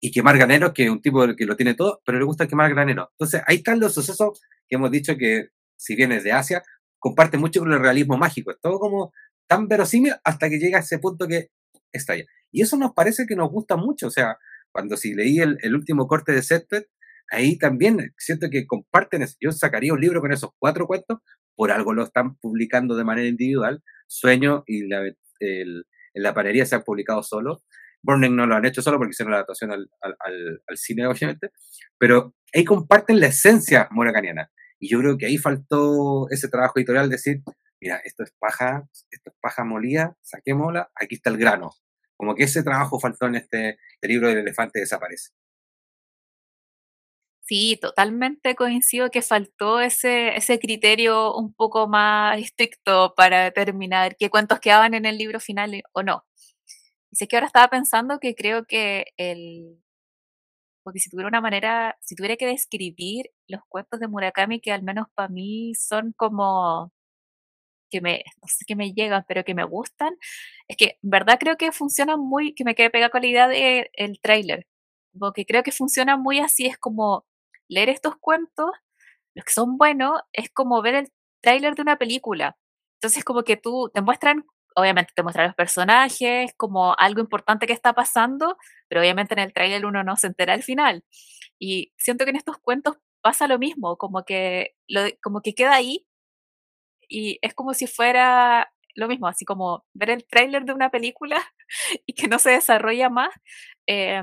y quemar graneros, que es un tipo que lo tiene todo, pero le gusta quemar graneros. Entonces, ahí están los sucesos que hemos dicho que, si bien es de Asia, comparte mucho con el realismo mágico. Es todo como tan verosímil hasta que llega a ese punto que estalla. Y eso nos parece que nos gusta mucho. O sea, cuando si leí el, el último corte de Setpet, ahí también siento que comparten eso. Yo sacaría un libro con esos cuatro cuentos, por algo lo están publicando de manera individual. Sueño y la, el, en la panería se han publicado solo. Burning no lo han hecho solo porque hicieron la adaptación al, al, al, cine, obviamente, pero ahí comparten la esencia murakaniana. Y yo creo que ahí faltó ese trabajo editorial, decir, mira, esto es paja, esto es paja molida, saquémosla, aquí está el grano. Como que ese trabajo faltó en este, este libro del elefante desaparece. Sí, totalmente coincido que faltó ese, ese criterio un poco más estricto para determinar qué cuentos quedaban en el libro final o no. Y que ahora estaba pensando que creo que el, porque si tuviera una manera, si tuviera que describir los cuentos de Murakami, que al menos para mí son como que me, no sé que me llegan, pero que me gustan, es que en verdad creo que funciona muy, que me quede pegada con la idea del el tráiler. Porque creo que funciona muy así, es como leer estos cuentos, los que son buenos, es como ver el tráiler de una película. Entonces, como que tú te muestran, obviamente te muestran los personajes, como algo importante que está pasando, pero obviamente en el tráiler uno no se entera al final. Y siento que en estos cuentos pasa lo mismo, como que, lo, como que queda ahí y es como si fuera lo mismo, así como ver el tráiler de una película <laughs> y que no se desarrolla más. Eh,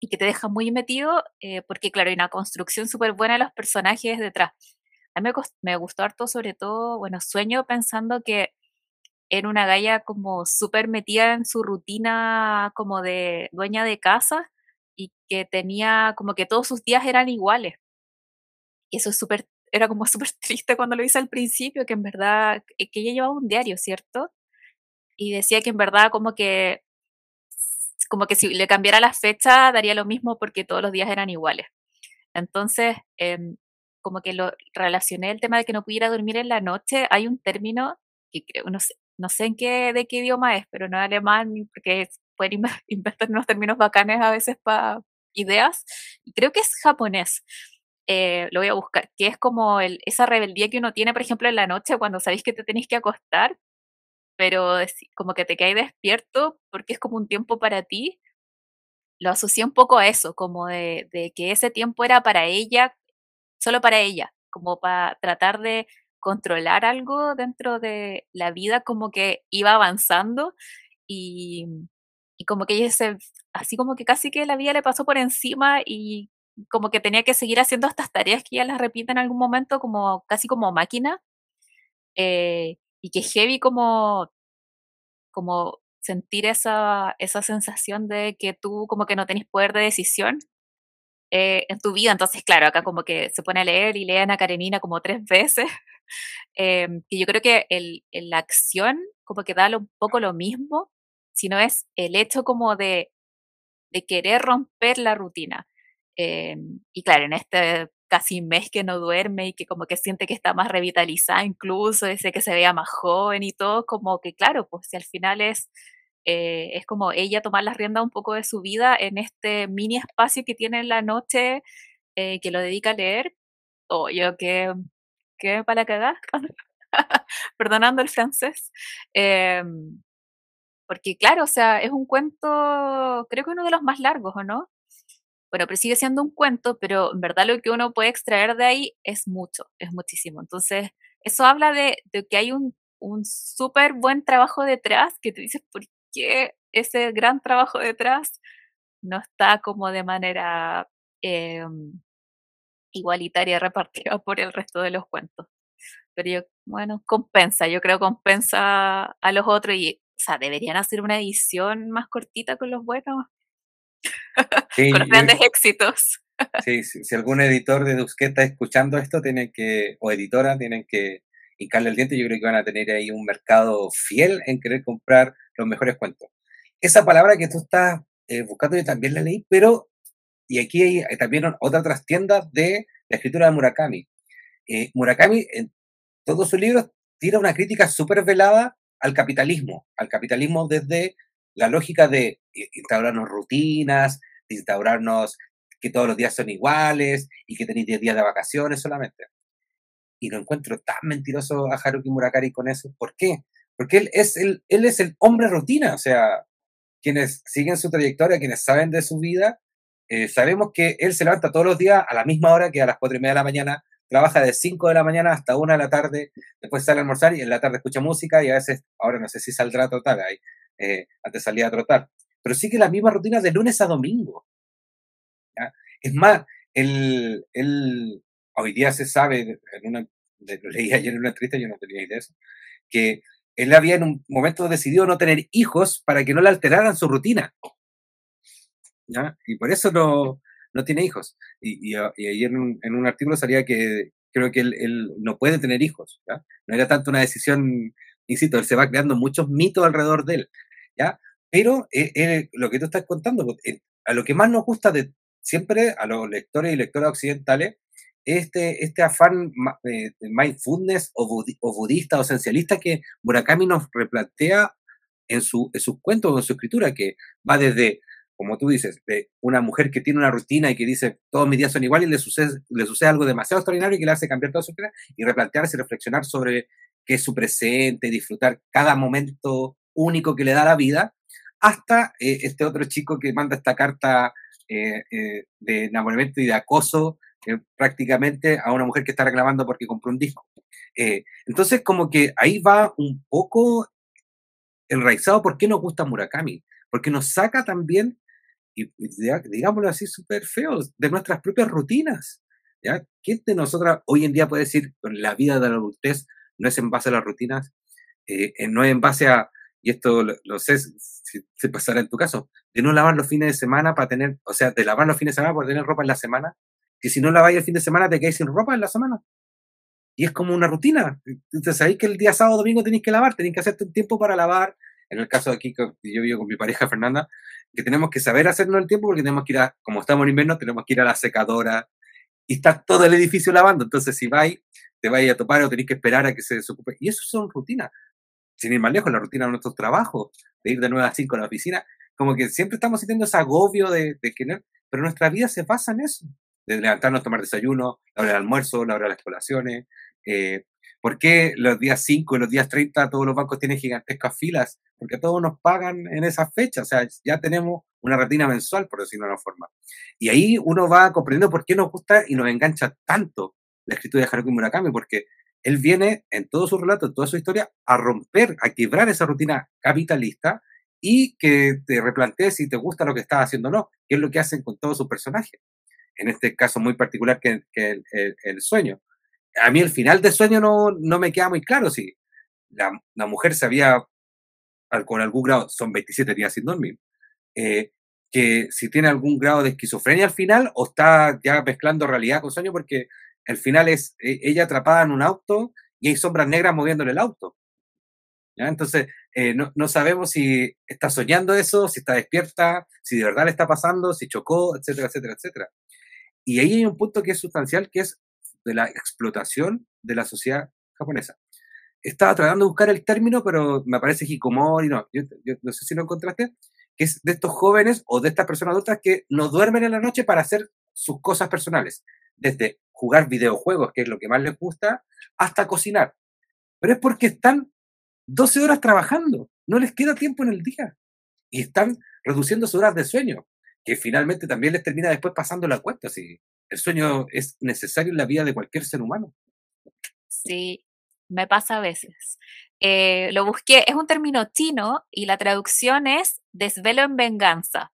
y que te deja muy metido, eh, porque claro, hay una construcción súper buena de los personajes detrás. A mí me, me, gustó harto, sobre todo, bueno, sueño pensando que era una galla como súper metida en su rutina como de dueña de casa y que tenía como que todos sus días eran iguales. Y eso es súper, era como <laughs> súper triste cuando lo hice al principio, que en verdad, que ella llevaba un diario, ¿cierto? Y decía que en verdad como que como que si le cambiara la fecha daría lo mismo porque todos los días eran iguales. Entonces, eh, como que lo relacioné el tema de que no pudiera dormir en la noche. Hay un término que creo, no sé, no sé en qué, de qué idioma es, pero no es alemán, porque pueden inventar <laughs> unos términos bacanes a veces para ideas. Y creo que es japonés. Eh, lo voy a buscar, que es como el, esa rebeldía que uno tiene, por ejemplo, en la noche cuando sabéis que te tenéis que acostar pero como que te caes despierto porque es como un tiempo para ti. Lo asocié un poco a eso, como de que ese tiempo era para ella, solo para ella, como para tratar de controlar algo dentro de la vida, como que iba avanzando y, y como que ella se, así como que casi que la vida le pasó por encima y como que tenía que seguir haciendo estas tareas que ella las repite en algún momento, como casi como máquina. Eh, y que heavy como, como sentir esa, esa sensación de que tú como que no tenés poder de decisión eh, en tu vida. Entonces, claro, acá como que se pone a leer y lee a Karenina como tres veces. Eh, que yo creo que el, la acción como que da un poco lo mismo, sino es el hecho como de, de querer romper la rutina. Eh, y claro, en este casi mes que no duerme y que como que siente que está más revitalizada incluso, dice que se vea más joven y todo, como que claro, pues si al final es, eh, es como ella tomar las riendas un poco de su vida en este mini espacio que tiene en la noche eh, que lo dedica a leer, o yo que, que para cagar, <laughs> perdonando el francés. Em, porque claro, o sea, es un cuento, creo que uno de los más largos, ¿o no? Bueno, pero sigue siendo un cuento, pero en verdad lo que uno puede extraer de ahí es mucho, es muchísimo. Entonces, eso habla de, que hay un, un súper buen trabajo detrás, que te dices, ¿por qué ese gran trabajo detrás no está como de manera em, igualitaria <laughs> repartida por el resto de los cuentos? Pero yo, bueno, compensa, yo creo compensa a los otros y, o sea, deberían hacer una edición más cortita con los buenos <laughs> con los grandes éxitos. <laughs> Sí, si algún editor de Dusquet está escuchando esto, tienen que, o editora, tienen que hincarle el diente. Yo creo que van a tener ahí un mercado fiel en querer comprar los mejores cuentos. Esa palabra que tú estás eh, buscando, yo también la leí, pero, y aquí hay, también otra trastienda de la escritura de Murakami. Eh, Murakami, en todos sus libros, tira una crítica súper velada al capitalismo, al capitalismo desde la lógica de instaurarnos rutinas, instaurarnos que todos los días son iguales y que tenéis 10 días de vacaciones solamente. Y lo encuentro tan mentiroso a Haruki Murakami con eso. ¿Por qué? Porque él es el, él es el hombre rutina, o sea, quienes siguen su trayectoria, quienes saben de su vida, eh, sabemos que él se levanta todos los días a la misma hora que a las 4 y media de la mañana, trabaja de 5 de la mañana hasta 1 de la tarde, después sale a almorzar y en la tarde escucha música y a veces, ahora no sé si saldrá total, ahí, eh, antes salía a trotar, pero sigue la misma rutina de lunes a domingo. Es más, el, el, hoy día se sabe, en una, lo leí ayer en una entrevista, yo no tenía idea de eso, que él había en un momento decidido no tener hijos para que no le alteraran su rutina. Y por eso no, no tiene hijos. Y, y, ayer en un, en un, artículo salía que creo que él, él no puede tener hijos. ¿ya? No era tanto una decisión insisto, él se va creando muchos mitos alrededor de él, ¿ya? Pero eh, eh, lo que tú estás contando, pues, eh, a lo que más nos gusta de siempre a los lectores y lectoras occidentales, este, este afán de mindfulness o, o, budista o esencialista que Murakami nos replantea en, su, en sus cuentos o en su escritura, que va desde, como tú dices, de una mujer que tiene una rutina y que dice todos mis días son iguales y le sucede, le sucede algo demasiado extraordinario y que le hace cambiar toda su vida y replantearse y reflexionar sobre que es su presente, disfrutar cada momento único que le da la vida, hasta eh, este otro chico que manda esta carta eh, eh, de enamoramiento y de acoso prácticamente a una mujer que está reclamando porque compró un disco. entonces, como que ahí va un poco enraizado por qué nos gusta Murakami, porque nos saca también, y, digámoslo así, súper feo, de nuestras propias rutinas. ¿ya? ¿Quién de nosotras hoy en día puede decir, la vida de la adultez, no es en base a las rutinas, eh, no es en base a, y esto lo, sé si, se pasará en tu caso, de no lavar los fines de semana para tener, o sea, de lavar los fines de semana para tener ropa en la semana, que si no laváis el fin de semana te quedáis sin ropa en la semana. Y es como una rutina. Entonces, sabéis que el día sábado domingo tenéis que lavar, tenéis que hacerte un tiempo para lavar. En el caso de aquí, que yo vivo con mi pareja Fernanda, que tenemos que saber hacernos el tiempo porque tenemos que ir a, como estamos en invierno, tenemos que ir a la secadora y está todo el edificio lavando. Entonces, si vais te vayas a topar o tenés que esperar a que se desocupe. Y eso son rutinas. Sin ir más lejos, la rutina de nuestros trabajos, de ir de 9 a 5 a la oficina, como que siempre estamos sintiendo ese agobio de, de que pero nuestra vida se basa en eso, de levantarnos, tomar desayuno, la hora del almuerzo, la hora de las colaciones. Eh, ¿Por qué los días 5 y los días 30 todos los bancos tienen gigantescas filas? Porque todos nos pagan en esa fecha, o sea, ya tenemos una rutina mensual, por decirlo de una forma. Y ahí uno va comprendiendo por qué nos gusta y nos engancha tanto la escritura de Haruki Murakami, porque él viene en todo su relato, en toda su historia, a romper, a quebrar esa rutina capitalista y que te replantees si te gusta lo que estás haciendo o no, que es lo que hacen con todos sus personajes. en este caso muy particular que, el, sueño. A mí el final del sueño no, no me queda muy claro si la, la mujer se había, con algún grado, son 27 días sin dormir, eh, que si tiene algún grado de esquizofrenia al final o está ya mezclando realidad con sueño porque el final es e, ella atrapada en un auto y hay sombras negras moviéndole el auto. ¿Ya? Entonces, eh, no, no, sabemos si está soñando eso, si está despierta, si de verdad le está pasando, si chocó, etcétera, etcétera, etcétera. Y ahí hay un punto que es sustancial, que es de la explotación de la sociedad japonesa. Estaba tratando de buscar el término, pero me parece hikomori, no, yo, no sé si lo encontraste, que es de estos jóvenes o de estas personas adultas que no duermen en la noche para hacer sus cosas personales, desde jugar videojuegos, que es lo que más les gusta, hasta cocinar. Pero es porque están 12 horas trabajando, no les queda tiempo en el día y están reduciendo sus horas de sueño, que finalmente también les termina después pasando la cuenta. Si el sueño es necesario en la vida de cualquier ser humano. Sí, me pasa a veces. Eh, lo busqué, es un término chino y la traducción es desvelo en venganza.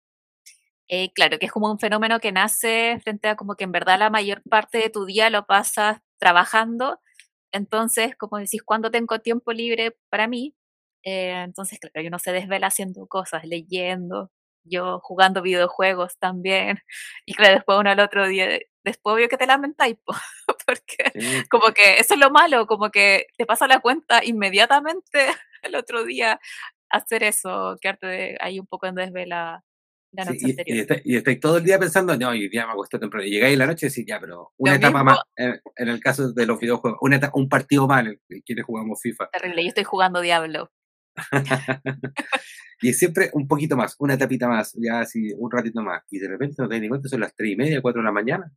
Eh, claro, que es como un fenómeno que nace frente a como que en verdad la mayor parte de tu día lo pasas trabajando. Entonces, como decís, cuando tengo tiempo libre para mí, eh, entonces, claro, yo no se desvela haciendo cosas, leyendo, yo jugando videojuegos también. <laughs> Y claro, después uno al otro día, después veo que te lamentáis, <laughs> porque como que eso es lo malo, como que te pasa la cuenta inmediatamente <laughs> el otro día hacer eso, quedarte de ahí un poco en desvela la noche y, anterior. Y, estáis todo el día pensando, no, hoy día me acuesto temprano. Y llegáis la noche y decís, ya, pero una etapa más, en, el caso de los videojuegos, un partido más en quienes jugamos FIFA. Terrible, yo estoy jugando Diablo. <laughs> y siempre un poquito más, una etapita más, ya así, un ratito más. Y de repente no te das ni cuenta, son las tres y media, cuatro de la mañana.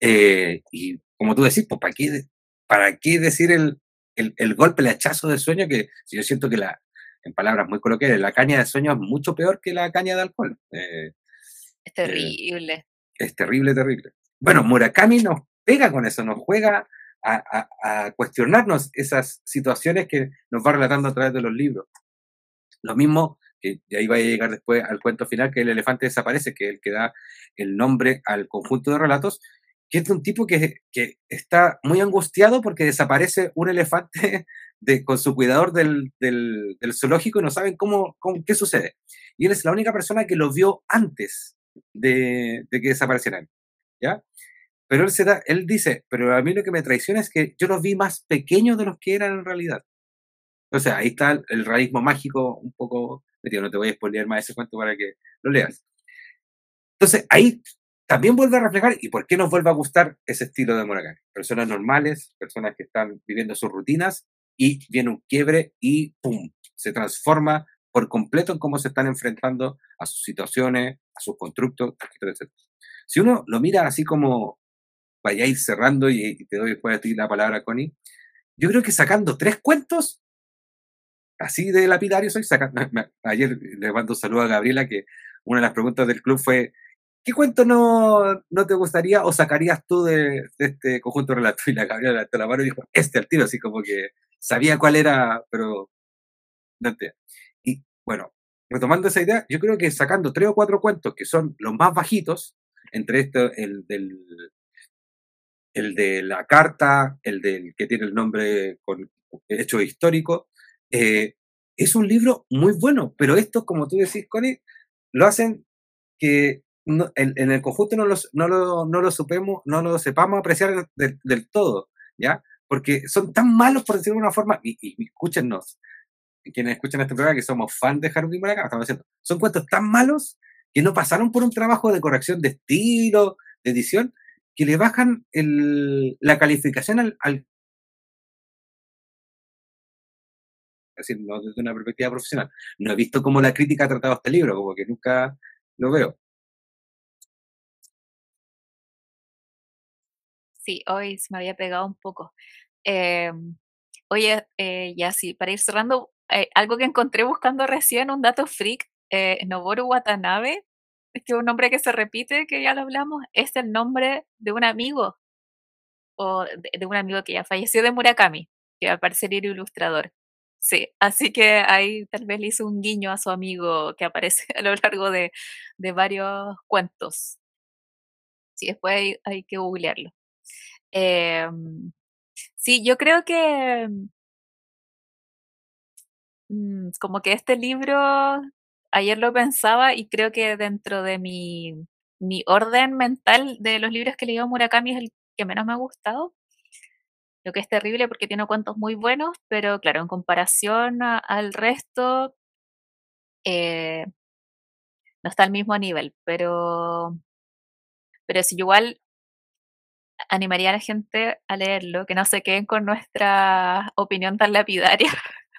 Eh, y como tú decís, pues, ¿para qué, para qué decir el, el, el, golpe, el hachazo de sueño? Que si yo siento que la, en palabras muy coloquiales, la caña de sueño es mucho peor que la caña de alcohol. Eh, es terrible. es terrible, terrible. Bueno, Murakami nos pega con eso, nos juega a, a, cuestionarnos esas situaciones que nos va relatando a través de los libros. Lo mismo, que ahí va a llegar después al cuento final, que el elefante desaparece, que es el que da el nombre al conjunto de relatos, que es de un tipo que, que está muy angustiado porque desaparece un elefante <laughs> de, con su cuidador del, del, zoológico y no saben cómo, qué sucede. Y él es la única persona que lo vio antes de, de que desaparecieran. ¿Ya? Pero él, se da, él dice, pero a mí lo que me traiciona es que yo los vi más pequeños de los que eran en realidad. O sea, ahí está el, realismo mágico un poco metido. No te voy a spoilear más ese cuento para que lo leas. Entonces, ahí también vuelve a reflejar, ¿y por qué nos vuelve a gustar ese estilo de Murakami? Personas normales, personas que están viviendo sus rutinas y viene un quiebre y ¡pum! Se transforma por completo en cómo se están enfrentando a sus situaciones, a sus constructos, etc. Si uno lo mira así como vaya a ir cerrando y, te doy después a ti la palabra, Connie, yo creo que sacando tres cuentos, así de lapidario soy, sacando, <laughs> ayer le mando un saludo a Gabriela, que una de las preguntas del club fue, ¿qué cuento no, no te gustaría o sacarías tú de, este conjunto relato? <laughs> Y la Gabriela te la mano y dijo, este al tiro, así como que sabía cuál era, pero no Y bueno, retomando esa idea, yo creo que sacando tres o cuatro cuentos que son los más bajitos, entre esto, el del el de la carta, el del que tiene el nombre con hecho histórico, eh, es un libro muy bueno, pero esto, como tú decís, Connie, lo hacen que en, el conjunto no, los, no, lo, no lo supemos, no lo sepamos apreciar del todo, ¿ya? Porque son tan malos, por decirlo de una forma, y, y, escúchenos, quienes escuchan este programa, que somos fans de Haruki Murakami, estamos diciendo, son cuentos tan malos que no pasaron por un trabajo de corrección de estilo, de edición, que le bajan el, la calificación al, al es decir, no desde una perspectiva profesional. No he visto cómo la crítica ha tratado este libro, como que nunca lo veo. Sí, hoy se me había pegado un poco. Em, oye, eh, ya sí, para ir cerrando, eh, algo que encontré buscando recién, un dato freak, eh, Noboru Watanabe es que un nombre que se repite, que ya lo hablamos, es el nombre de un amigo, o de, un amigo que ya falleció de Murakami, que va a parecer ilustrador. Sí, así que ahí tal vez le hizo un guiño a su amigo que aparece <laughs> a lo largo de, de varios cuentos. Sí, después hay, hay que googlearlo. Em, sí, yo creo que mm, como que este libro, ayer lo pensaba y creo que dentro de mi, mi orden mental de los libros que he leído Murakami es el que menos me ha gustado. Lo que es terrible porque tiene cuentos muy buenos, pero claro, en comparación al resto, eh, no está al mismo nivel. Pero, pero si igual animaría a la gente a leerlo, que no se queden con nuestra opinión tan lapidaria,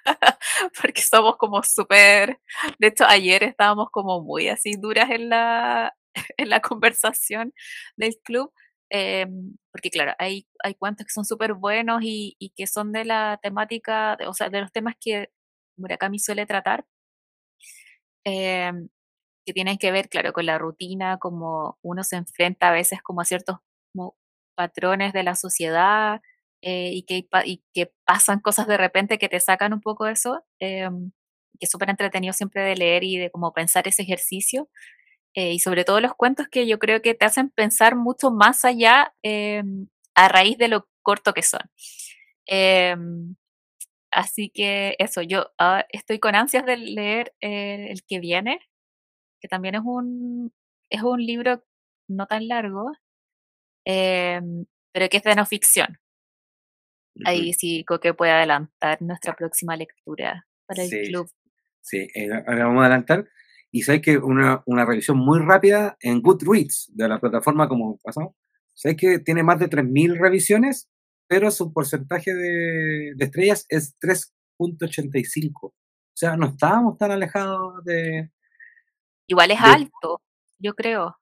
<laughs> porque somos como súper, de hecho ayer estábamos como muy así duras en la, <laughs> en la conversación del club, em, porque claro, hay, hay cuentos que son súper buenos y, y, que son de la temática, o sea, de los temas que Murakami suele tratar, em, que tienen que ver, claro, con la rutina, como uno se enfrenta a veces como a ciertos patrones de la sociedad eh, y, que, y que pasan cosas de repente que te sacan un poco eso, em, que es súper entretenido siempre de leer y de como pensar ese ejercicio. Eh, y sobre todo los cuentos que yo creo que te hacen pensar mucho más allá em, a raíz de lo corto que son. Em, así que eso, yo ah, estoy con ansias de leer eh, el que viene, que también es un, es un libro no tan largo, Em, pero que es de no ficción. Ahí sí que puede adelantar nuestra próxima lectura para el club. Sí, eh, ahora vamos a adelantar. Y sabes que una, una revisión muy rápida en Goodreads, de la plataforma como pasamos, sabes que tiene más de 3.000 revisiones, pero su porcentaje de, de estrellas es 3.85. O sea, no estábamos tan alejados de... Igual es alto, yo creo.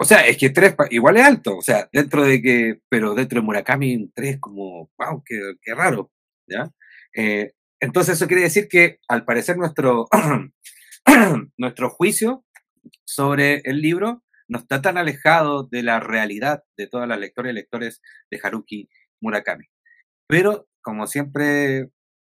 O sea, es que tres igual es alto, o sea, dentro de que, pero dentro de Murakami un 3 como, wow, qué, qué raro, ¿ya? Eh, entonces eso quiere decir que al parecer nuestro, <clears throat> nuestro juicio sobre el libro no está tan alejado de la realidad de todas las lectoras y lectores de Haruki Murakami. Pero, como siempre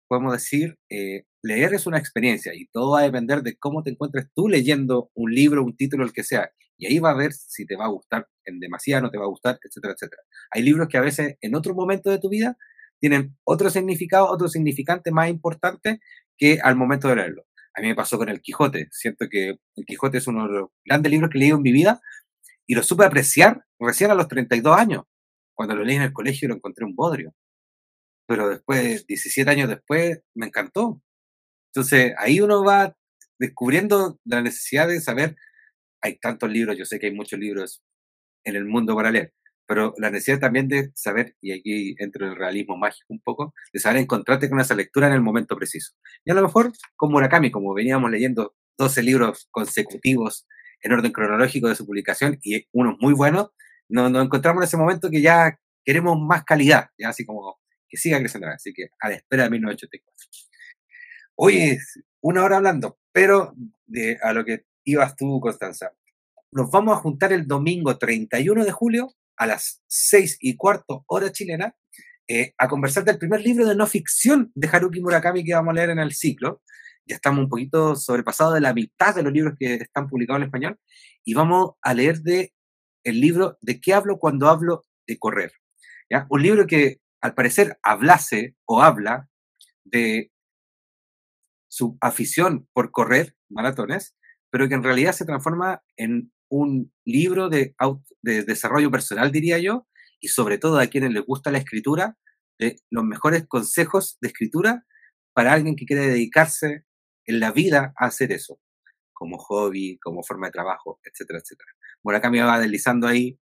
podemos decir, eh, leer es una experiencia y todo va a depender de cómo te encuentres tú leyendo un libro, un título, el que sea. Y ahí va a ver si te va a gustar en demasiado, no te va a gustar, etcétera, etcétera. Hay libros que a veces en otro momento de tu vida tienen otro significado, otro significante más importante que al momento de leerlo. A mí me pasó con El Quijote. Siento que El Quijote es uno de los grandes libros que he leído en mi vida y lo supe apreciar recién a los 32 años. Cuando lo leí en el colegio lo encontré un bodrio. Pero después, 17 años después, me encantó. Entonces ahí uno va descubriendo la necesidad de saber hay tantos libros, yo sé que hay muchos libros en el mundo para leer, pero la necesidad también de saber, y aquí entro en el realismo mágico un poco, de saber encontrarte con esa lectura en el momento preciso. Y a lo mejor, como Murakami, como veníamos leyendo 12 libros consecutivos en orden cronológico de su publicación y unos muy buenos, nos, encontramos en ese momento que ya queremos más calidad, ya así como que siga creciendo. Así que a la espera de 1984. Hoy una hora hablando, pero de, a lo que ibas tú, Constanza. Nos vamos a juntar el domingo 31 de julio a las 6 y cuarto hora chilena eh, a conversar del primer libro de no ficción de Haruki Murakami que vamos a leer en el ciclo. Ya estamos un poquito sobrepasados de la mitad de los libros que están publicados en español y vamos a leer de el libro ¿De qué hablo cuando hablo de correr? Un libro que al parecer hablase o habla de su afición por correr maratones pero que en realidad se transforma en un libro de, de desarrollo personal, diría yo, y sobre todo a quienes les gusta la escritura, de los mejores consejos de escritura para alguien que quiere dedicarse en la vida a hacer eso, como hobby, como forma de trabajo, etcétera, etcétera. Murakami va deslizando ahí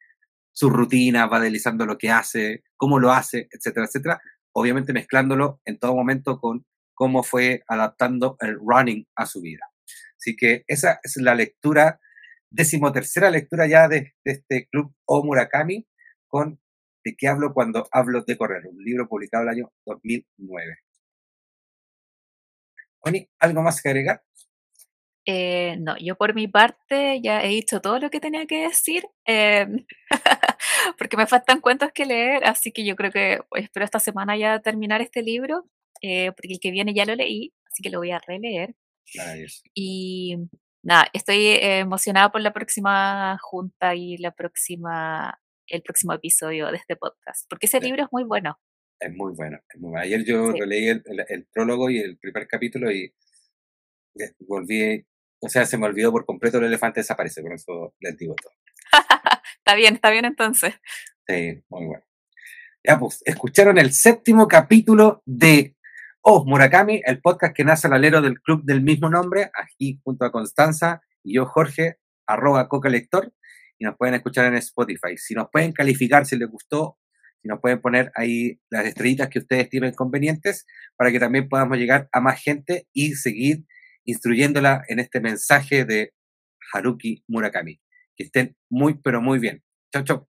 su rutina, va deslizando lo que hace, cómo lo hace, etcétera, etcétera, obviamente mezclándolo en todo momento con cómo fue adaptando el running a su vida. Así que esa es la lectura, decimotercera lectura ya de, este club O Murakami, con ¿De qué hablo cuando hablo de correr? Un libro publicado el año 2009. Oni, ¿algo más que agregar? Eh, no, yo por mi parte ya he dicho todo lo que tenía que decir, em, <laughs> porque me faltan cuentos que leer, así que yo creo que espero esta semana ya terminar este libro, eh, porque el que viene ya lo leí, así que lo voy a releer. Y nada, estoy emocionada por la próxima junta y la próxima el próximo episodio de este podcast, porque ese libro es muy bueno. Es muy bueno, es muy bueno. Ayer yo leí el, el, prólogo y el primer capítulo y volví, o sea, se me olvidó por completo el elefante desaparece, por eso les digo todo. <laughs> está bien, está bien entonces. Sí, muy bueno. Ya pues, escucharon el séptimo capítulo de Oh Murakami, el podcast que nace al alero del club del mismo nombre, aquí junto a Constanza y yo, Jorge, arroba coca lector, y nos pueden escuchar en Spotify. Si nos pueden calificar si les gustó, si nos pueden poner ahí las estrellitas que ustedes estimen convenientes, para que también podamos llegar a más gente y seguir instruyéndola en este mensaje de Haruki Murakami. Que estén muy, pero muy bien. Chao, chao.